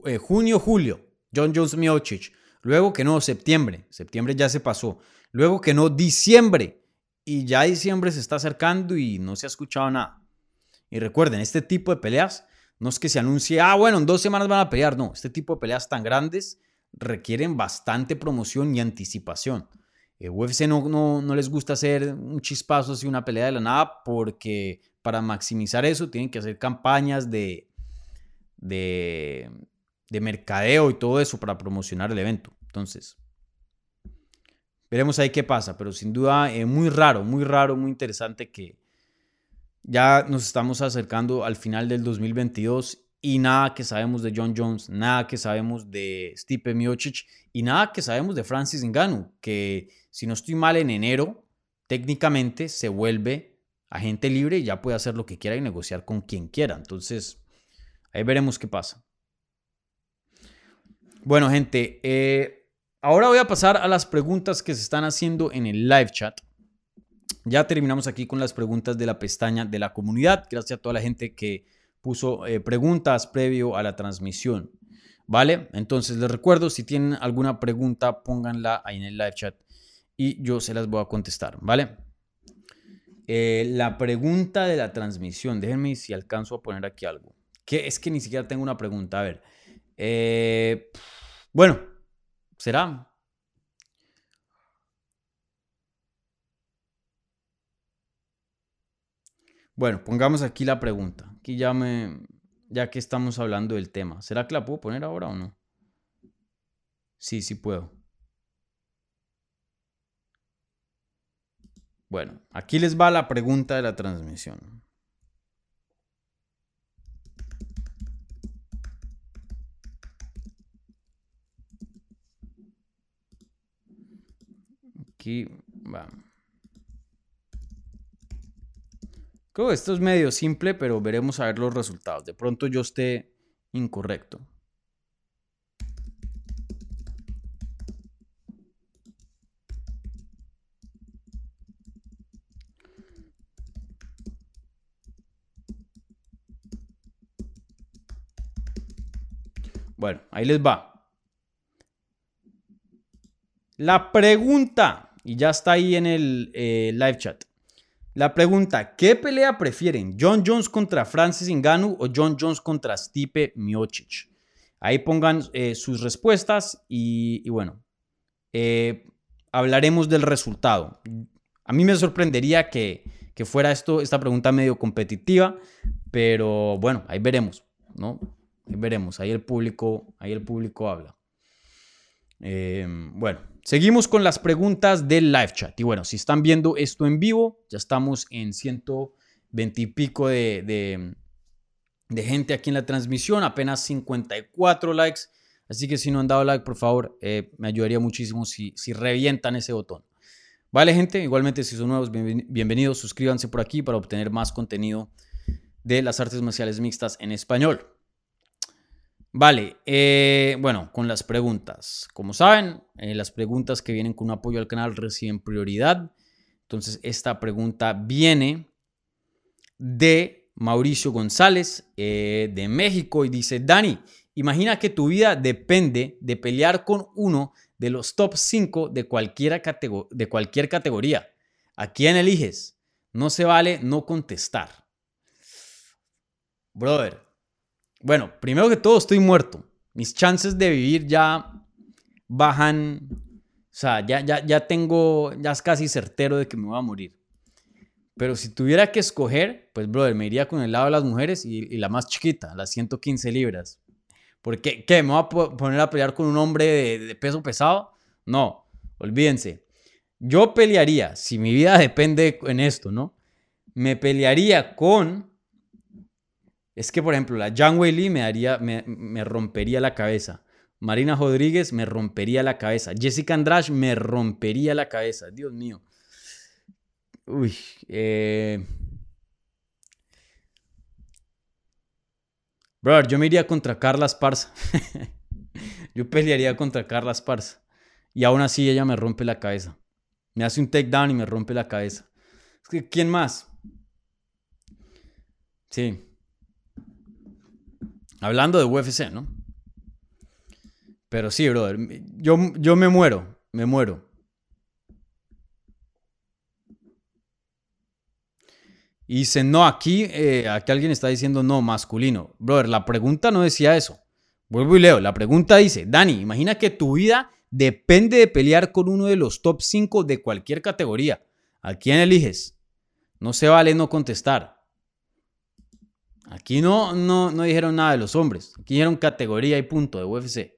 eh, junio, julio, John Jones Miocic. Luego que no, septiembre. Septiembre ya se pasó. Luego que no, diciembre. Y ya diciembre se está acercando y no se ha escuchado nada. Y recuerden, este tipo de peleas no es que se anuncie, ah, bueno, en dos semanas van a pelear. No, este tipo de peleas tan grandes requieren bastante promoción y anticipación. Eh, UFC no, no, no, les gusta hacer un chispazo así, una pelea de la nada, porque para maximizar eso tienen que hacer campañas de, de, de mercadeo y todo eso para promocionar el evento. Entonces, veremos ahí qué pasa, pero sin duda es muy raro, muy raro, muy interesante que ya nos estamos acercando al final del 2022 y nada que sabemos de John Jones, nada que sabemos de Stipe Miocic y nada que sabemos de Francis Ngannou, que si no estoy mal en enero, técnicamente se vuelve agente libre y ya puede hacer lo que quiera y negociar con quien quiera. Entonces, ahí veremos qué pasa. Bueno, gente, eh, ahora voy a pasar a las preguntas que se están haciendo en el live chat. Ya terminamos aquí con las preguntas de la pestaña de la comunidad. Gracias a toda la gente que puso eh, preguntas previo a la transmisión. ¿Vale? Entonces les recuerdo, si tienen alguna pregunta, pónganla ahí en el live chat y yo se las voy a contestar. ¿Vale? Eh, la pregunta de la transmisión, déjenme si alcanzo a poner aquí algo. Que es que ni siquiera tengo una pregunta. A ver. Eh, bueno, ¿Será? Bueno, pongamos aquí la pregunta. Aquí ya me. Ya que estamos hablando del tema. ¿Será que la puedo poner ahora o no? Sí, sí puedo. Bueno, aquí les va la pregunta de la transmisión. Aquí va. Creo que esto es medio simple, pero veremos a ver los resultados. De pronto yo esté incorrecto. Bueno, ahí les va. La pregunta, y ya está ahí en el eh, live chat. La pregunta, ¿qué pelea prefieren? ¿John Jones contra Francis Ngannou o John Jones contra Stipe Miocic? Ahí pongan eh, sus respuestas y, bueno, eh, hablaremos del resultado. A mí me sorprendería que, fuera esto, esta pregunta medio competitiva, pero bueno, ahí veremos, ¿no? Ahí veremos, ahí el público, ahí el público habla. Bueno, Seguimos con las preguntas del live chat. Y bueno, si están viendo esto en vivo, ya estamos en 120 y pico de, gente aquí en la transmisión, apenas 54 likes. Así que si no han dado like, por favor, eh, me ayudaría muchísimo si, si revientan ese botón. Vale, gente, igualmente si son nuevos, bienvenidos, suscríbanse por aquí para obtener más contenido de las artes marciales mixtas en español. Vale, eh, bueno, con las preguntas. Como saben, eh, las preguntas que vienen con un apoyo al canal reciben prioridad. Entonces, esta pregunta viene de Mauricio González eh, de México y dice, Dani, imagina que tu vida depende de pelear con uno de los top 5 de, de cualquier categoría. ¿A quién eliges? No se vale no contestar. Brother, bueno, primero que todo estoy muerto. Mis chances de vivir ya bajan. O sea, ya, ya, ya tengo, ya es casi certero de que me voy a morir. Pero si tuviera que escoger, pues, brother, me iría con el lado de las mujeres y, la más chiquita, las 115 libras. Porque, ¿qué? ¿Me voy a poner a pelear con un hombre de, de peso pesado? No, olvídense. Yo pelearía, si mi vida depende en esto, ¿no? Me pelearía con es que, por ejemplo, la Wei Li me, me, rompería la cabeza. Marina Rodríguez me rompería la cabeza. Jessica Andrade me rompería la cabeza. Dios mío. Uy. Eh... Brother, yo me iría contra Carla Esparza. yo pelearía contra Carla Esparza. Y aún así ella me rompe la cabeza. Me hace un takedown y me rompe la cabeza. Es que, ¿quién más? Sí. Hablando de UFC, ¿no? Pero sí, brother. Yo, yo me muero. Me muero. Y dice, no, aquí, eh, aquí alguien está diciendo no, masculino. Brother, la pregunta no decía eso. Vuelvo y leo. La pregunta dice, Dani, imagina que tu vida depende de pelear con uno de los top 5 de cualquier categoría. ¿A quién eliges? No se vale no contestar. Aquí no, no, no dijeron nada de los hombres. Aquí dijeron categoría y punto de UFC.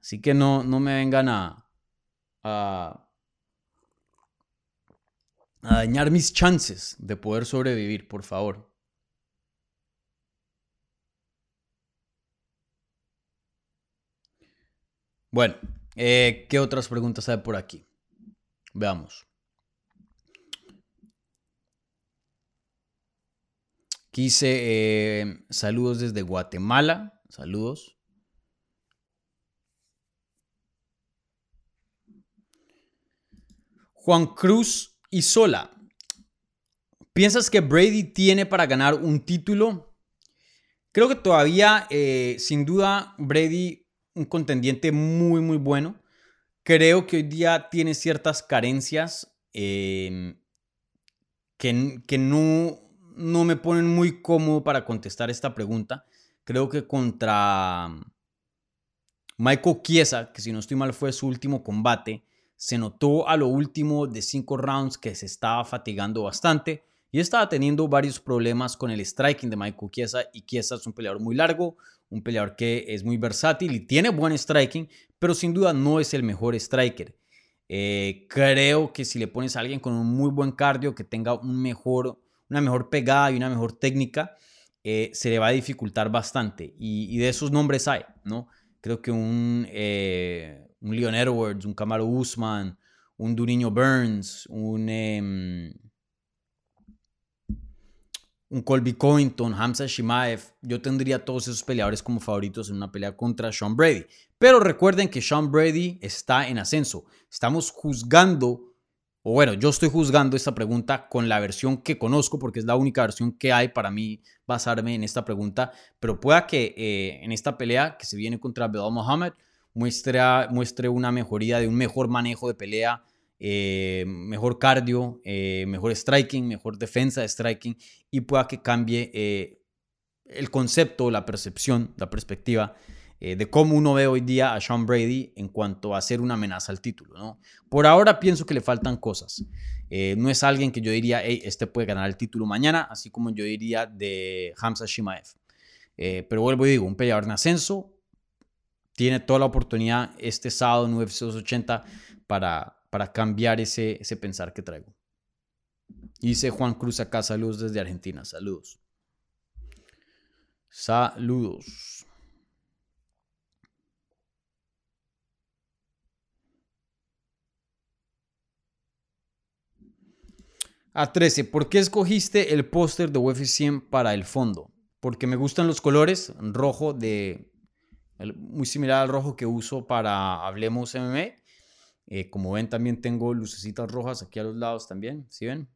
Así que no, no me vengan a, a, a dañar mis chances de poder sobrevivir, por favor. Bueno, eh, ¿qué otras preguntas hay por aquí? Veamos. Quise eh, saludos desde Guatemala. Saludos. Juan Cruz y Sola. ¿Piensas que Brady tiene para ganar un título? Creo que todavía, eh, sin duda, Brady, un contendiente muy, muy bueno. Creo que hoy día tiene ciertas carencias eh, que, que no, no me ponen muy cómodo para contestar esta pregunta. Creo que contra mm, Michael Chiesa, que si no estoy mal fue su último combate, se notó a lo último de cinco rounds que se estaba fatigando bastante, y estaba teniendo varios problemas con el striking de Michael Chiesa y Chiesa es un peleador muy largo, un peleador que es muy versátil y tiene buen striking, pero sin duda no es el mejor striker. Eh, creo que si le pones a alguien con un muy buen cardio, que tenga un mejor, una mejor pegada y una mejor técnica, eh, se le va a dificultar bastante. Y, de esos nombres hay, ¿no? Creo que un, eh, un Leon Edwards, un Camaro Usman, un Duriño Burns, un, em, un Colby Covington, Hamza Shimaev, yo tendría todos esos peleadores como favoritos en una pelea contra Sean Brady. Pero recuerden que Sean Brady está en ascenso. Estamos juzgando, o bueno, yo estoy juzgando esta pregunta con la versión que conozco, porque es la única versión que hay para mí basarme en esta pregunta. Pero pueda que eh, en esta pelea que se viene contra Belal Mohamed muestre, muestre una mejoría de un mejor manejo de pelea eh, mejor cardio, eh, mejor striking, mejor defensa de striking y pueda que cambie el concepto, la percepción, la perspectiva de cómo uno ve hoy día a Sean Brady en cuanto a ser una amenaza al título. ¿no? Por ahora pienso que le faltan cosas. no es alguien que yo diría, hey, este puede ganar el título mañana, así como yo diría de Hamza Shimaev. pero vuelvo y digo, un peleador en ascenso, tiene toda la oportunidad este sábado en UFC 280 para para cambiar ese, ese pensar que traigo. Dice Juan Cruz acá, saludos desde Argentina, saludos. Saludos. A 13, ¿por qué escogiste el póster de UFC 100 para el fondo? Porque me gustan los colores, rojo de muy similar al rojo que uso para Hablemos MMA eh, como ven, también tengo lucecitas rojas aquí a los lados también, ¿sí ven?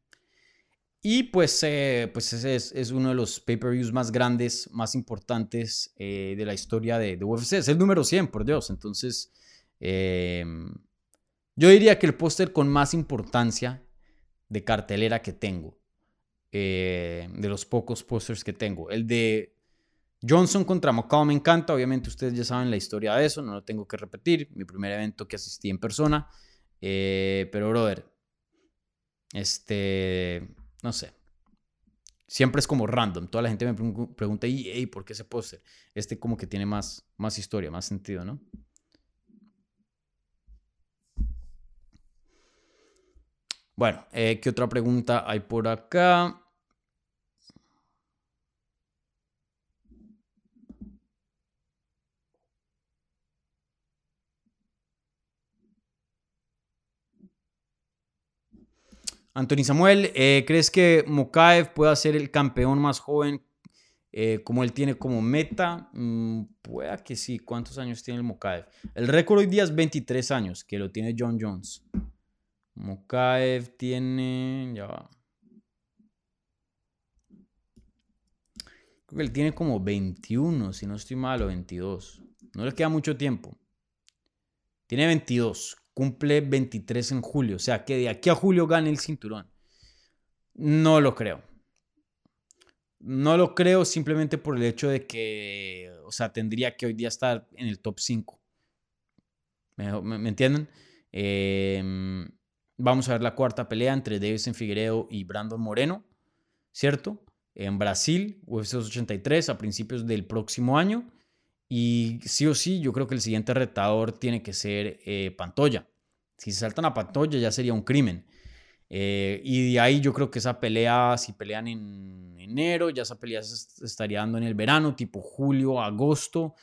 Y pues, eh, pues ese es, uno de los pay-per-views más grandes, más importantes eh, de la historia de, de, UFC. Es el número 100, por Dios. Entonces, yo diría que el póster con más importancia de cartelera que tengo, de los pocos pósters que tengo. El de Johnson contra Macao me encanta, obviamente ustedes ya saben la historia de eso, no lo tengo que repetir, mi primer evento que asistí en persona, eh, pero brother, este, no sé, siempre es como random, toda la gente me pregunta, ¿y por qué ese póster? Este como que tiene más, más historia, más sentido, ¿no? Bueno, eh, ¿qué otra pregunta hay por acá? Anthony Samuel, eh, ¿crees que Mokaev pueda ser el campeón más joven eh, como él tiene como meta? Mm, pueda que sí. ¿Cuántos años tiene el Mokaev? El récord hoy día es 23 años, que lo tiene John Jones. Mokaev tiene... Ya va. Creo que él tiene como 21, si no estoy mal, o 22. No le queda mucho tiempo. Tiene 22 cumple 23 en julio. O sea, que de aquí a julio gane el cinturón. No lo creo. No lo creo simplemente por el hecho de que, o sea, tendría que hoy día estar en el top 5. ¿Me, entienden? Em, vamos a ver la cuarta pelea entre Davison Figueiredo y Brandon Moreno, ¿cierto? En Brasil, UFC 83 a principios del próximo año. Y sí o sí, yo creo que el siguiente retador tiene que ser eh, Pantoya. Si se saltan a Pantoya ya sería un crimen. Eh, y de ahí yo creo que esa pelea, si pelean en enero, ya esa pelea se estaría dando en el verano, tipo julio, agosto,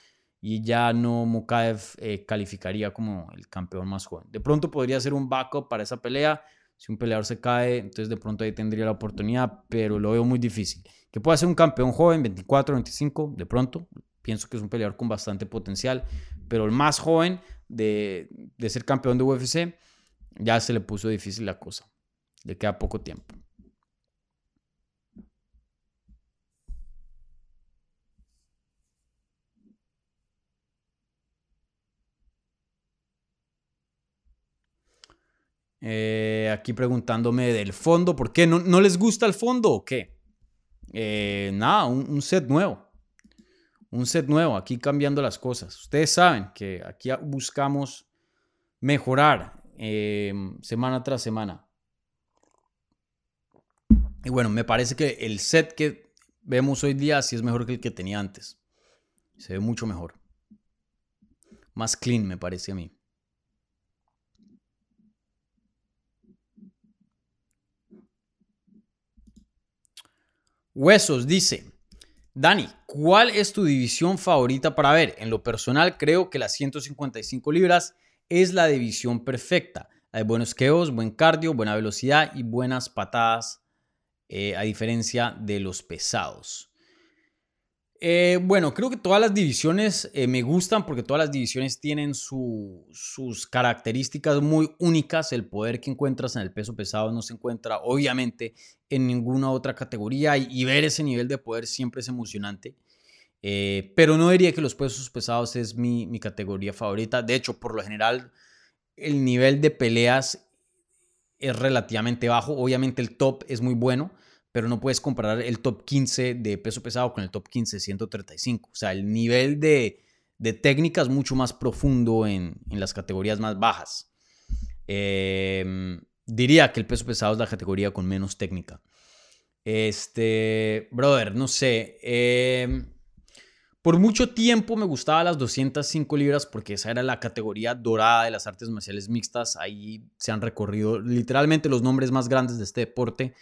y ya no Mokaev eh, calificaría como el campeón más joven. De pronto podría ser un backup para esa pelea. Si un peleador se cae, entonces de pronto ahí tendría la oportunidad, pero lo veo muy difícil. Que pueda ser un campeón joven, 24, 25, de pronto, Pienso que es un peleador con bastante potencial, pero el más joven de, ser campeón de UFC, ya se le puso difícil la cosa. Le queda poco tiempo. Eh, aquí preguntándome del fondo, ¿por qué? ¿No, no les gusta el fondo o qué? Eh, nada, un, set nuevo un set nuevo, aquí cambiando las cosas. Ustedes saben que aquí buscamos mejorar eh, semana tras semana. Y bueno, me parece que el set que vemos hoy día sí es mejor que el que tenía antes. Se ve mucho mejor. Más clean, me parece a mí. Huesos dice, Dani, ¿cuál es tu división favorita para ver? En lo personal creo que las 155 libras es la división perfecta. Hay buenos keos, buen cardio, buena velocidad y buenas patadas, eh, a diferencia de los pesados. Eh, bueno, creo que todas las divisiones eh, me gustan porque todas las divisiones tienen sus características muy únicas. El poder que encuentras en el peso pesado no se encuentra obviamente en ninguna otra categoría y, ver ese nivel de poder siempre es emocionante. Eh, pero no diría que los pesos pesados es mi, mi categoría favorita. De hecho, por lo general, el nivel de peleas es relativamente bajo. Obviamente el top es muy bueno pero no puedes comparar el top 15 de peso pesado con el top 15 de 135. O sea, el nivel de, técnica es mucho más profundo en, las categorías más bajas. Em, diría que el peso pesado es la categoría con menos técnica. Este, brother, no sé. Em, por mucho tiempo me gustaba las 205 libras porque esa era la categoría dorada de las artes marciales mixtas. Ahí se han recorrido literalmente los nombres más grandes de este deporte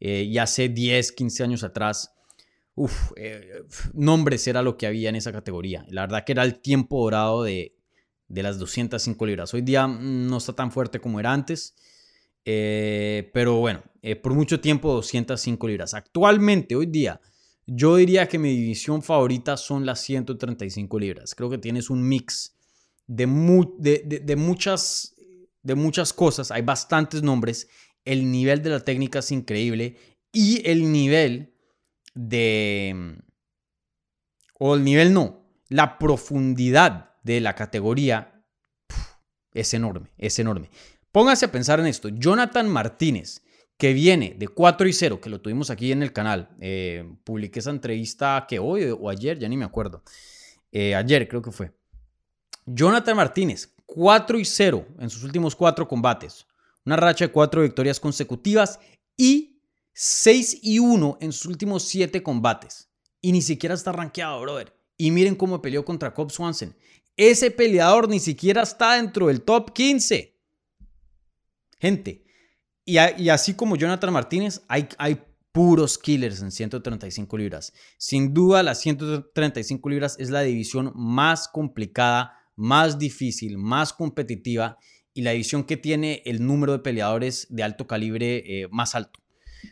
eh, y hace 10, 15 años atrás, uf, eh, nombres era lo que había en esa categoría. La verdad que era el tiempo dorado de, de las 205 libras. Hoy día mm, no está tan fuerte como era antes. Eh, pero bueno, por mucho tiempo 205 libras. Actualmente, hoy día, yo diría que mi división favorita son las 135 libras. Creo que tienes un mix de, de, muchas, de muchas cosas. Hay bastantes nombres el nivel de la técnica es increíble y el nivel de... o el nivel no, la profundidad de la categoría es enorme, es enorme. Póngase a pensar en esto. Jonathan Martínez, que viene de 4 y 0, que lo tuvimos aquí en el canal. Eh, publiqué esa entrevista que hoy o ayer, ya ni me acuerdo. Eh, ayer creo que fue. Jonathan Martínez, 4 y 0 en sus últimos cuatro combates. Una racha de cuatro victorias consecutivas y 6 y 1 en sus últimos 7 combates. Y ni siquiera está rankeado, brother. Y miren cómo peleó contra Cobb Swanson. Ese peleador ni siquiera está dentro del top 15. Gente, y, así como Jonathan Martínez, hay, hay puros killers en 135 libras. Sin duda, las 135 libras es la división más complicada, más difícil, más competitiva y la división que tiene el número de peleadores de alto calibre eh, más alto.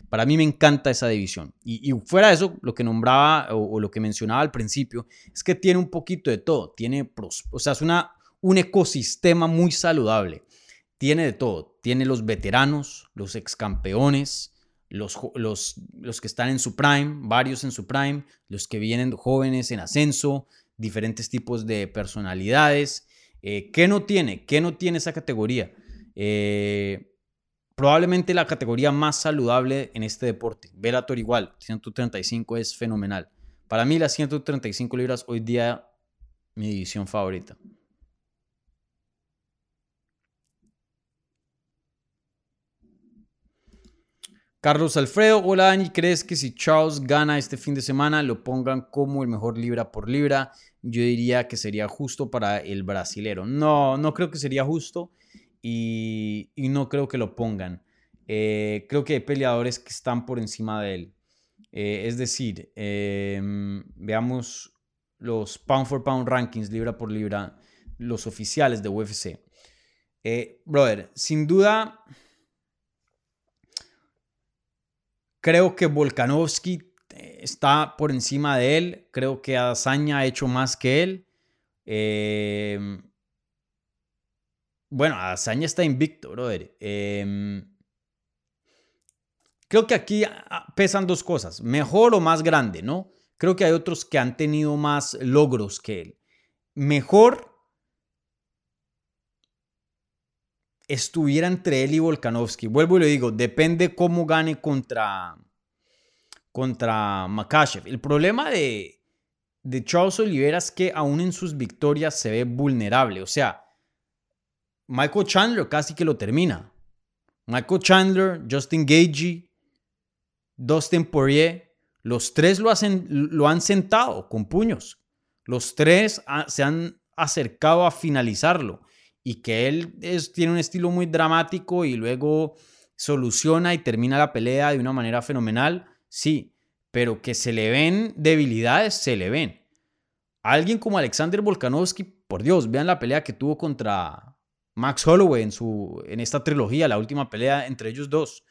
Para mí me encanta esa división. Y, fuera de eso, lo que nombraba o, lo que mencionaba al principio es que tiene un poquito de todo. Tiene, o sea, es una, un ecosistema muy saludable. Tiene de todo. Tiene los veteranos, los ex campeones, los, los, los que están en su prime, varios en su prime, los que vienen jóvenes en ascenso, diferentes tipos de personalidades eh, ¿Qué no tiene? ¿Qué no tiene esa categoría? Eh, probablemente la categoría más saludable en este deporte. Bellator igual, 135 es fenomenal. Para mí las 135 libras hoy día mi división favorita. Carlos Alfredo, hola Dani, ¿crees que si Charles gana este fin de semana lo pongan como el mejor libra por libra? Yo diría que sería justo para el brasilero. No, no creo que sería justo y, no creo que lo pongan. Eh, creo que hay peleadores que están por encima de él. Eh, es decir, em, veamos los pound for pound rankings libra por libra, los oficiales de UFC. Eh, brother, sin duda Creo que Volkanovski está por encima de él. Creo que Adesanya ha hecho más que él. Em, bueno, Adesanya está invicto, brother. Em, creo que aquí ah, pesan dos cosas. Mejor o más grande, ¿no? Creo que hay otros que han tenido más logros que él. Mejor estuviera entre él y Volkanovski. Vuelvo y le digo, depende cómo gane contra, contra Makachev. El problema de, de Charles Oliveira es que aún en sus victorias se ve vulnerable. O sea, Michael Chandler casi que lo termina. Michael Chandler, Justin Gagey, Dustin Poirier, los tres lo, hacen, lo han sentado con puños. Los tres se han acercado a finalizarlo y que él tiene un estilo muy dramático y luego soluciona y termina la pelea de una manera fenomenal, sí, pero que se le ven debilidades, se le ven. Alguien como Alexander Volkanovski, por Dios, vean la pelea que tuvo contra Max Holloway en, su, en esta trilogía, la última pelea entre ellos dos.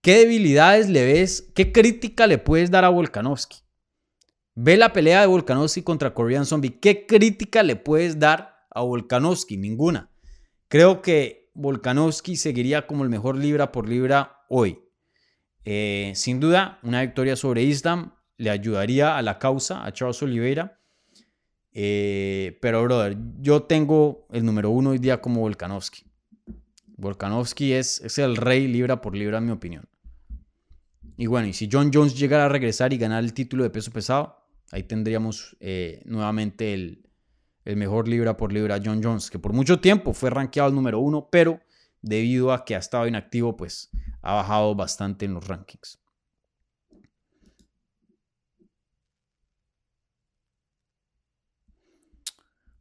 ¿Qué debilidades le ves? ¿Qué crítica le puedes dar a Volkanovski? Ve la pelea de Volkanovski contra Korean Zombie. ¿Qué crítica le puedes dar a Volkanovski? Ninguna. Creo que Volkanovski seguiría como el mejor libra por libra hoy. Eh, sin duda, una victoria sobre Islam le ayudaría a la causa, a Charles Oliveira. Eh, pero, brother, yo tengo el número uno hoy día como Volkanovski. Volkanovski es, es el rey libra por libra, en mi opinión. Y bueno, y si John Jones llegara a regresar y ganar el título de peso pesado, ahí tendríamos eh, nuevamente el, el, mejor libra por libra John Jones, que por mucho tiempo fue rankeado el número uno, pero debido a que ha estado inactivo, pues ha bajado bastante en los rankings.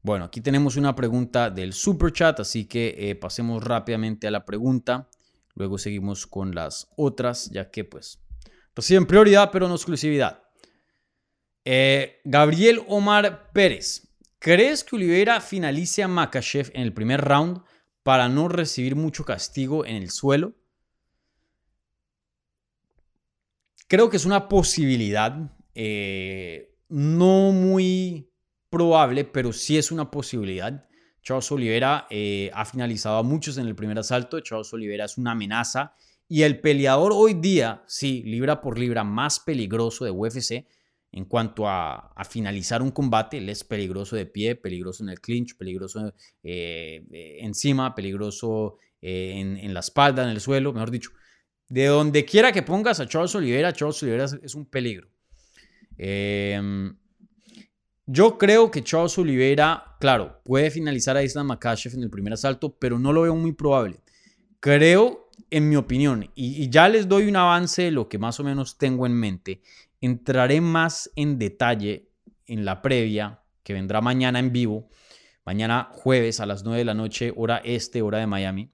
Bueno, aquí tenemos una pregunta del super chat, así que eh, pasemos rápidamente a la pregunta. Luego seguimos con las otras, ya que pues reciben prioridad, pero no exclusividad. Eh, Gabriel Omar Pérez, ¿crees que Oliveira finalice a Makachev en el primer round para no recibir mucho castigo en el suelo? Creo que es una posibilidad, eh, no muy probable, pero sí es una posibilidad. Charles Oliveira eh, ha finalizado a muchos en el primer asalto. Charles Oliveira es una amenaza. Y el peleador hoy día, sí, libra por libra más peligroso de UFC en cuanto a, finalizar un combate. Él es peligroso de pie, peligroso en el clinch, peligroso eh, eh, encima, peligroso en, la espalda, en el suelo, mejor dicho. De donde quiera que pongas a Charles Oliveira, Charles Oliveira es, un peligro. Eh, yo creo que Charles Oliveira, claro, puede finalizar a Islam Makachev en el primer asalto, pero no lo veo muy probable. Creo, en mi opinión, y, ya les doy un avance de lo que más o menos tengo en mente, entraré más en detalle en la previa que vendrá mañana en vivo, mañana jueves a las 9 de la noche, hora este, hora de Miami.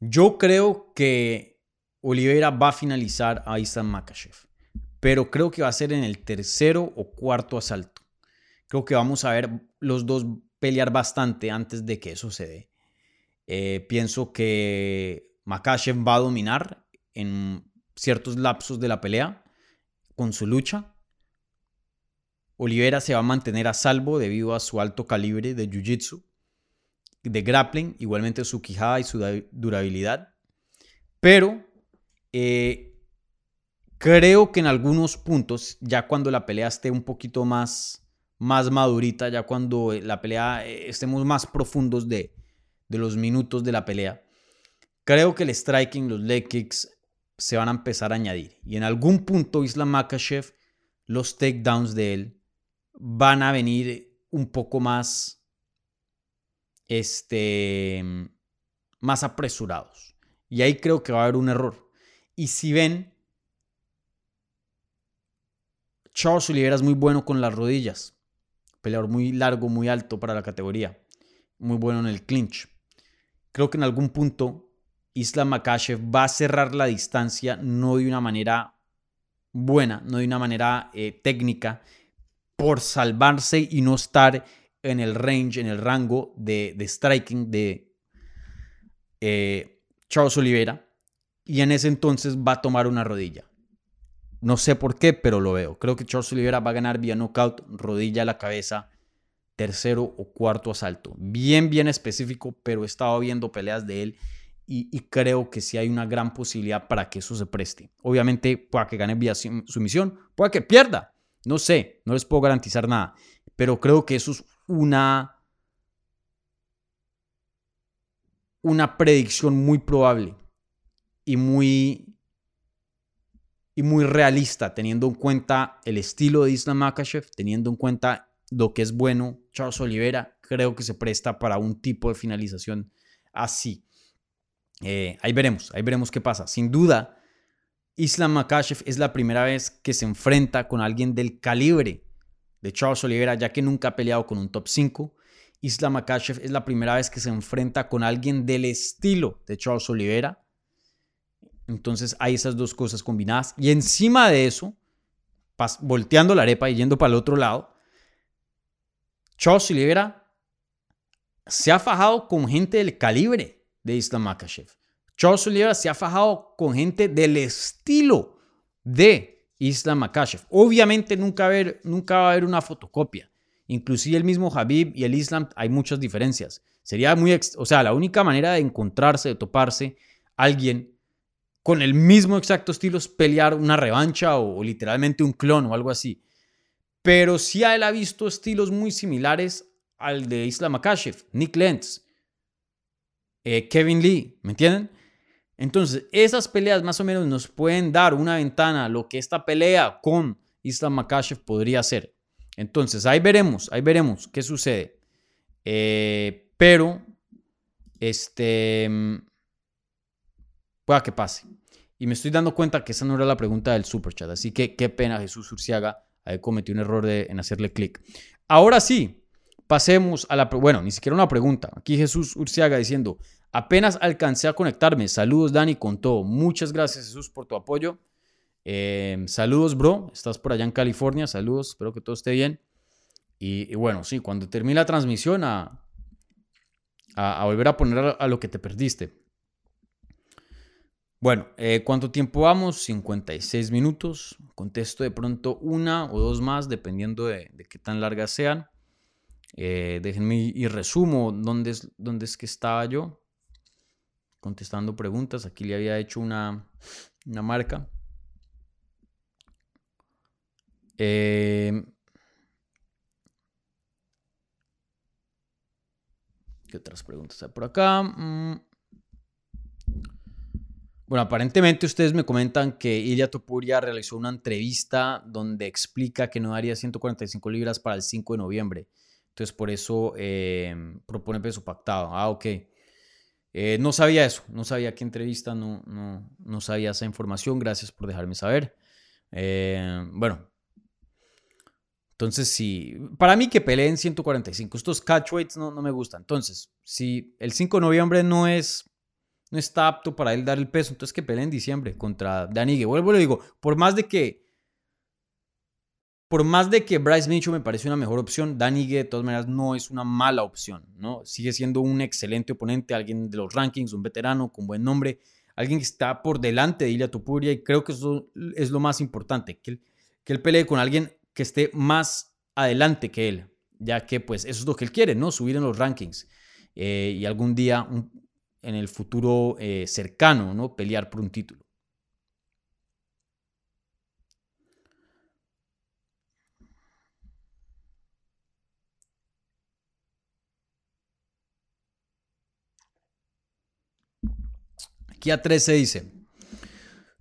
Yo creo que Oliveira va a finalizar a Islam Makachev pero creo que va a ser en el tercero o cuarto asalto. Creo que vamos a ver los dos pelear bastante antes de que eso se dé. Eh, pienso que Makachev va a dominar en ciertos lapsos de la pelea con su lucha. Olivera se va a mantener a salvo debido a su alto calibre de jiu-jitsu, de grappling, igualmente su quijada y su durabilidad. Pero eh, Creo que en algunos puntos, ya cuando la pelea esté un poquito más, más madurita, ya cuando la pelea eh, estemos más profundos de, de los minutos de la pelea, creo que el striking, los leg kicks se van a empezar a añadir. Y en algún punto Islam Makachev, los takedowns de él van a venir un poco más, este, más apresurados. Y ahí creo que va a haber un error. Y si ven, Charles Oliveira es muy bueno con las rodillas. Peleador muy largo, muy alto para la categoría. Muy bueno en el clinch. Creo que en algún punto Islam Makachev va a cerrar la distancia no de una manera buena, no de una manera eh, técnica, por salvarse y no estar en el range, en el rango de, striking de eh, Charles Oliveira. Y en ese entonces va a tomar una rodilla. No sé por qué, pero lo veo. Creo que Charles Oliveira va a ganar vía knockout, rodilla a la cabeza, tercero o cuarto asalto. Bien, bien específico, pero he estado viendo peleas de él y, creo que sí hay una gran posibilidad para que eso se preste. Obviamente, pueda que gane vía sumisión, pueda que pierda. No sé, no les puedo garantizar nada, pero creo que eso es una, una predicción muy probable y muy y muy realista, teniendo en cuenta el estilo de Islam Makachev, teniendo en cuenta lo que es bueno Charles Oliveira, creo que se presta para un tipo de finalización así. Eh, ahí veremos, ahí veremos qué pasa. Sin duda, Islam Makashev es la primera vez que se enfrenta con alguien del calibre de Charles Oliveira, ya que nunca ha peleado con un top 5. Islam Makashev es la primera vez que se enfrenta con alguien del estilo de Charles Oliveira. Entonces hay esas dos cosas combinadas. Y encima de eso, volteando la arepa y yendo para el otro lado, Charles Oliveira se ha fajado con gente del calibre de Islam Makashev. Charles Oliveira se ha fajado con gente del estilo de Islam Makashev. Obviamente nunca, va a haber, nunca va a haber una fotocopia. Inclusive el mismo Habib y el Islam hay muchas diferencias. Sería muy, o sea, la única manera de encontrarse, de toparse alguien con el mismo exacto estilo es pelear una revancha o, literalmente un clon o algo así. Pero sí él ha visto estilos muy similares al de Islam Makashev, Nick Lentz, eh, Kevin Lee, ¿me entienden? Entonces, esas peleas más o menos nos pueden dar una ventana a lo que esta pelea con Islam Makashev podría ser. Entonces, ahí veremos, ahí veremos qué sucede. Eh, pero, este, pueda que pase. Y me estoy dando cuenta que esa no era la pregunta del super chat. Así que qué pena, Jesús Urciaga, ahí cometió un error de, en hacerle clic. Ahora sí, pasemos a la, bueno, ni siquiera una pregunta. Aquí Jesús Urciaga diciendo, apenas alcancé a conectarme. Saludos Dani con todo. Muchas gracias Jesús por tu apoyo. Em, saludos bro, estás por allá en California. Saludos, espero que todo esté bien. Y, bueno, sí, cuando termine la transmisión a, a, volver a poner a, lo que te perdiste. Bueno, eh, ¿cuánto tiempo vamos? 56 minutos. Contesto de pronto una o dos más, dependiendo de, de qué tan largas sean. Eh, déjenme y resumo dónde es, dónde es que estaba yo contestando preguntas. Aquí le había hecho una, una marca. Eh, ¿Qué otras preguntas hay por acá? Mm. Bueno, aparentemente ustedes me comentan que Ilya Topuria realizó una entrevista donde explica que no daría 145 libras para el 5 de noviembre. Entonces por eso em, propone peso pactado. Ah, ok. Eh, no sabía eso, no sabía qué entrevista, no, no, no sabía esa información. Gracias por dejarme saber. Eh, bueno, entonces sí, para mí que peleen 145. Estos catchweights no, no me gustan. Entonces, si el 5 de noviembre no es no está apto para él dar el peso, entonces que peleen en diciembre contra Danny Vuelvo y lo digo, por más de que por más de que Bryce Mitchell me parece una mejor opción, Danny de todas maneras no es una mala opción, ¿no? Sigue siendo un excelente oponente, alguien de los rankings, un veterano con buen nombre, alguien que está por delante de Ilya Topuria y creo que eso es lo más importante, que él, que él pelee con alguien que esté más adelante que él, ya que pues eso es lo que él quiere, ¿no? Subir en los rankings eh, y algún día en el futuro eh, cercano, ¿no? Pelear por un título. A 13 dice,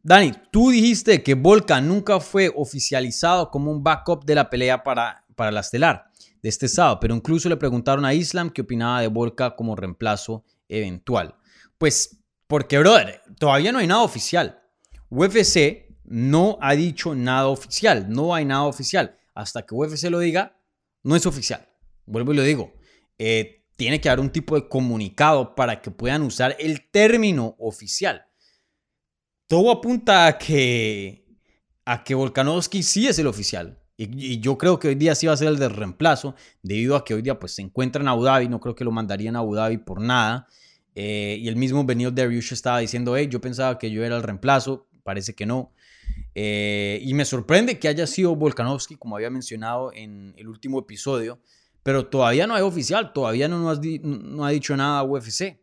Dani, tú dijiste que Volca nunca fue oficializado como un backup de la pelea para, para la estelar de este sábado, pero incluso le preguntaron a Islam qué opinaba de Volca como reemplazo eventual. Pues porque, brother, todavía no hay nada oficial. UFC no ha dicho nada oficial, no hay nada oficial. Hasta que UFC lo diga, no es oficial. Vuelvo y lo digo. Eh, tiene que haber un tipo de comunicado para que puedan usar el término oficial. Todo apunta a que, a que Volkanovski sí es el oficial. Y, yo creo que hoy día sí va a ser el de reemplazo, debido a que hoy día pues, se encuentra en Abu Dhabi. No creo que lo mandarían a Abu Dhabi por nada. Eh, y el mismo Benio Dariush estaba diciendo, hey, yo pensaba que yo era el reemplazo, parece que no. Eh, y me sorprende que haya sido Volkanovski, como había mencionado en el último episodio, pero todavía no hay oficial, todavía no, no ha dicho nada UFC.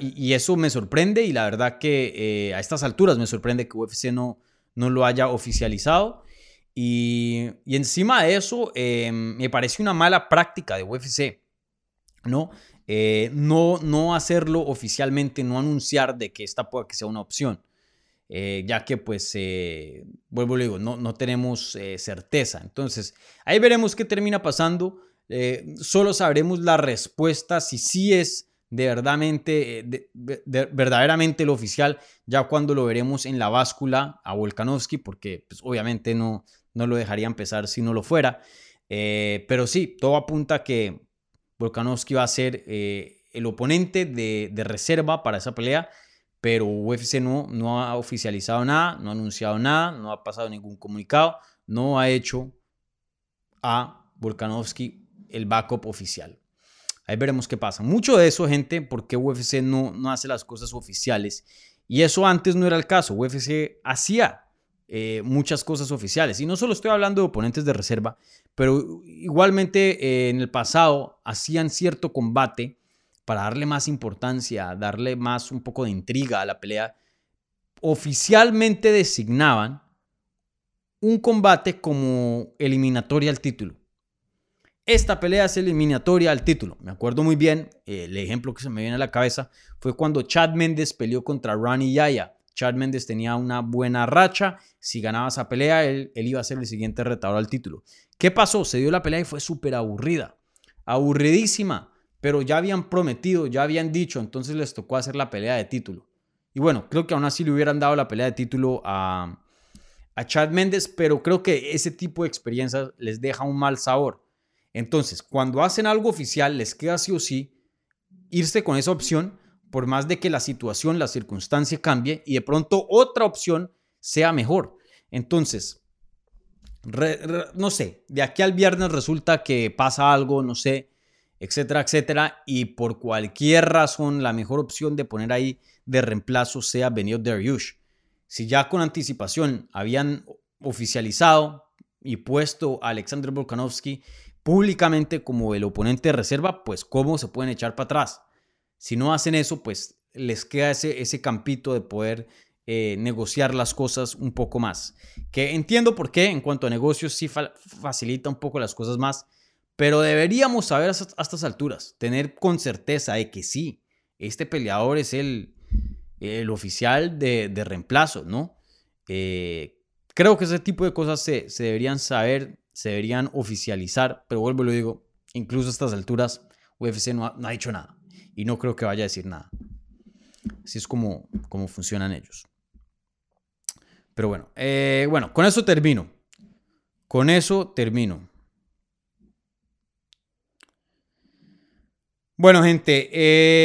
y, eso me sorprende y la verdad que eh, a estas alturas me sorprende que UFC no, no lo haya oficializado. Y, encima de eso, em, me parece una mala práctica de UFC, ¿no? Eh, no, no hacerlo oficialmente, no anunciar de que esta pueda que sea una opción. Eh, ya que pues, eh, vuelvo y digo, no, no tenemos eh, certeza. Entonces, ahí veremos qué termina pasando. solo sabremos la respuesta si sí es de, verdaderamente, verdaderamente lo oficial ya cuando lo veremos en la báscula a Volkanovski, porque pues, obviamente no, no lo dejaría empezar si no lo fuera. Pero sí, todo apunta a que Volkanovski va a ser el oponente de, reserva para esa pelea, pero UFC no, no ha oficializado nada, no ha anunciado nada, no ha pasado ningún comunicado, no ha hecho a Volkanovski el backup oficial. Ahí veremos qué pasa. Mucho de eso, gente, porque UFC no, no hace las cosas oficiales. Y eso antes no era el caso. UFC hacía eh, muchas cosas oficiales. Y no solo estoy hablando de oponentes de reserva, pero igualmente eh, en el pasado hacían cierto combate para darle más importancia, darle más un poco de intriga a la pelea. Oficialmente designaban un combate como eliminatoria al título. Esta pelea es eliminatoria al título. Me acuerdo muy bien, el ejemplo que se me viene a la cabeza fue cuando Chad Mendes peleó contra Ronnie Yaya. Chad Mendes tenía una buena racha. Si ganaba esa pelea, él, iba a ser el siguiente retador al título. ¿Qué pasó? Se dio la pelea y fue súper aburrida. Aburridísima. Pero ya habían prometido, ya habían dicho, entonces les tocó hacer la pelea de título. Y bueno, creo que aún así le hubieran dado la pelea de título a, a Chad Mendes, pero creo que ese tipo de experiencias les deja un mal sabor. Entonces, cuando hacen algo oficial, les queda sí o sí irse con esa opción, por más de que la situación, la circunstancia cambie y de pronto otra opción sea mejor. Entonces, no sé, de aquí al viernes resulta que pasa algo, no sé, etcétera, etcétera, y por cualquier razón la mejor opción de poner ahí de reemplazo sea Benio Dariush. Si ya con anticipación habían oficializado y puesto a Alexander Volkanovski públicamente como el oponente de reserva, pues cómo se pueden echar para atrás. Si no hacen eso, pues les queda ese, ese campito de poder eh, negociar las cosas un poco más. Que entiendo por qué en cuanto a negocios sí facilita un poco las cosas más, pero deberíamos saber a, estas alturas, tener con certeza de que sí, este peleador es el, el oficial de, de reemplazo, ¿no? Eh, creo que ese tipo de cosas se, se deberían saber se deberían oficializar, pero vuelvo y lo digo, incluso a estas alturas UFC no ha, dicho nada y no creo que vaya a decir nada. Así es como, funcionan ellos. Pero bueno, eh, bueno, con eso termino. Con eso termino. Bueno, gente,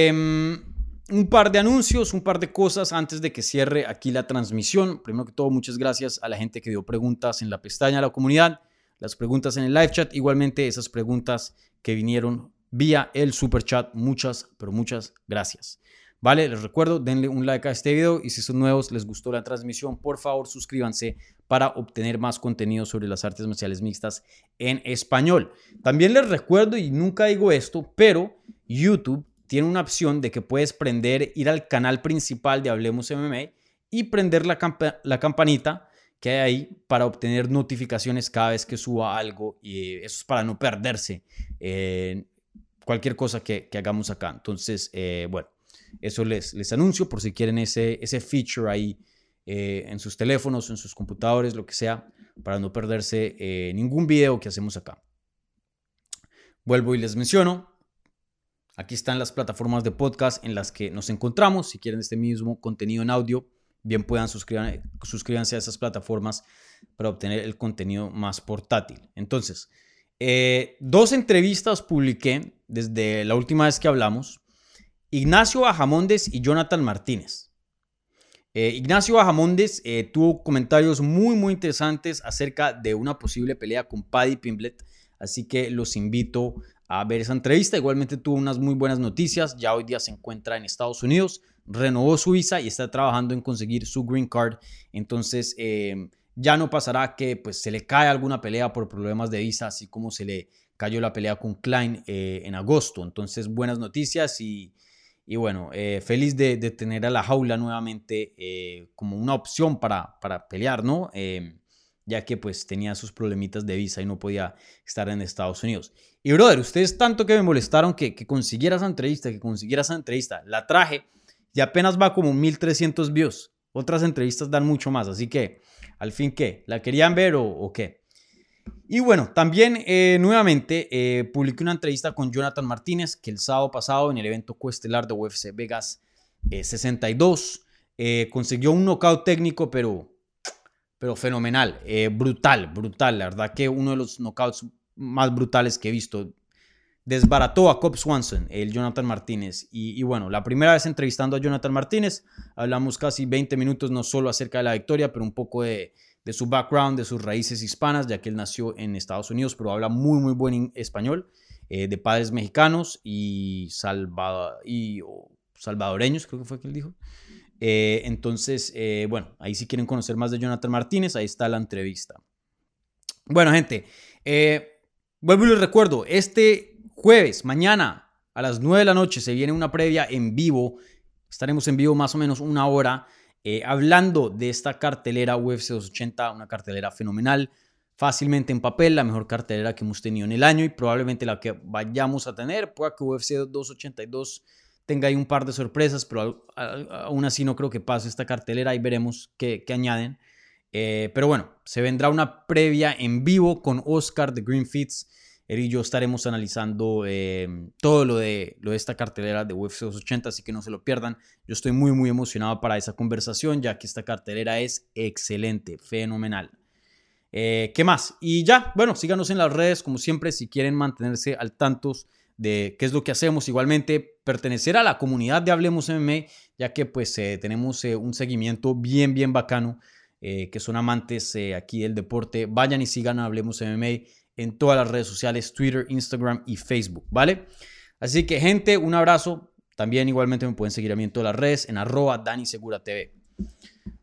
em, un par de anuncios, un par de cosas antes de que cierre aquí la transmisión. Primero que todo, muchas gracias a la gente que dio preguntas en la pestaña de la comunidad las preguntas en el live chat, igualmente esas preguntas que vinieron vía el super chat. Muchas, pero muchas gracias. Vale, les recuerdo, denle un like a este video y si son nuevos, les gustó la transmisión, por favor suscríbanse para obtener más contenido sobre las artes marciales mixtas en español. También les recuerdo, y nunca digo esto, pero YouTube tiene una opción de que puedes prender, ir al canal principal de Hablemos MMA y prender la, campanita que hay ahí para obtener notificaciones cada vez que suba algo y eso es para no perderse en cualquier cosa que, hagamos acá. Entonces, eh, bueno, eso les, anuncio por si quieren ese, ese feature ahí eh, en sus teléfonos, en sus computadores, lo que sea, para no perderse eh, ningún video que hacemos acá. Vuelvo y les menciono, aquí están las plataformas de podcast en las que nos encontramos. Si quieren este mismo contenido en audio, bien puedan suscribir, suscríbanse a esas plataformas para obtener el contenido más portátil. Entonces, eh, dos entrevistas publiqué desde la última vez que hablamos. Ignacio Bajamondes y Jonathan Martínez. Eh, Ignacio Bajamondes eh, tuvo comentarios muy, muy interesantes acerca de una posible pelea con Paddy Pimblet. Así que los invito a ver esa entrevista. Igualmente tuvo unas muy buenas noticias. Ya hoy día se encuentra en Estados Unidos renovó su visa y está trabajando en conseguir su green card. Entonces, em, ya no pasará que pues, se le cae alguna pelea por problemas de visa, así como se le cayó la pelea con Klein eh, en agosto. Entonces, buenas noticias y, bueno, eh, feliz de, tener a la jaula nuevamente eh, como una opción para, para pelear, ¿no? Em, ya que pues tenía sus problemitas de visa y no podía estar en Estados Unidos. Y brother, ustedes tanto que me molestaron que, que consiguiera esa entrevista, que consiguiera esa entrevista, la traje y apenas va como 1300 views. Otras entrevistas dan mucho más, así que, al fin, ¿qué? ¿La querían ver o, qué? Y bueno, también eh, nuevamente eh, publiqué una entrevista con Jonathan Martínez, que el sábado pasado en el evento coestelar de UFC Vegas 62 consiguió un knockout técnico, pero, pero fenomenal, brutal, brutal. La verdad que uno de los knockouts más brutales que he visto desbarató a Cobb Swanson, el Jonathan Martínez. Y, bueno, la primera vez entrevistando a Jonathan Martínez, hablamos casi 20 minutos no solo acerca de la victoria, pero un poco de, su background, de sus raíces hispanas, ya que él nació en Estados Unidos, pero habla muy, muy buen español, eh, de padres mexicanos y, y salvadoreños, creo que fue que él dijo. Eh, entonces, eh, bueno, ahí si quieren conocer más de Jonathan Martínez, ahí está la entrevista. Bueno, gente, vuelvo y les recuerdo, este Jueves, mañana a las 9 de la noche se viene una previa en vivo. Estaremos en vivo más o menos una hora eh, hablando de esta cartelera UFC 280, una cartelera fenomenal, fácilmente en papel, la mejor cartelera que hemos tenido en el año y probablemente la que vayamos a tener. Puede que UFC 282 tenga ahí un par de sorpresas, pero aún así no creo que pase esta cartelera y veremos qué, añaden. Eh, pero bueno, se vendrá una previa en vivo con Oscar de Green Fits él y yo estaremos analizando em, todo lo de, lo de esta cartelera de UFC 280, así que no se lo pierdan. Yo estoy muy, muy emocionado para esa conversación, ya que esta cartelera es excelente, fenomenal. Eh, ¿Qué más? Y ya, bueno, síganos en las redes, como siempre, si quieren mantenerse al tanto de qué es lo que hacemos. Igualmente, pertenecer a la comunidad de Hablemos MMA, ya que pues eh, tenemos eh, un seguimiento bien, bien bacano, que son amantes aquí del deporte. Vayan y sigan a Hablemos MMA en todas las redes sociales, Twitter, Instagram y Facebook, ¿vale? Así que gente, un abrazo. También igualmente me pueden seguir a mí en todas las redes, en arroba TV.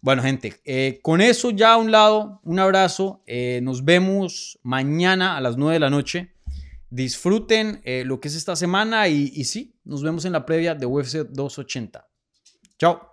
Bueno, gente, eh, con eso ya a un lado, un abrazo. Eh, nos vemos mañana a las 9 de la noche. Disfruten eh, lo que es esta semana y, y sí, nos vemos en la previa de UFC 280. Chao.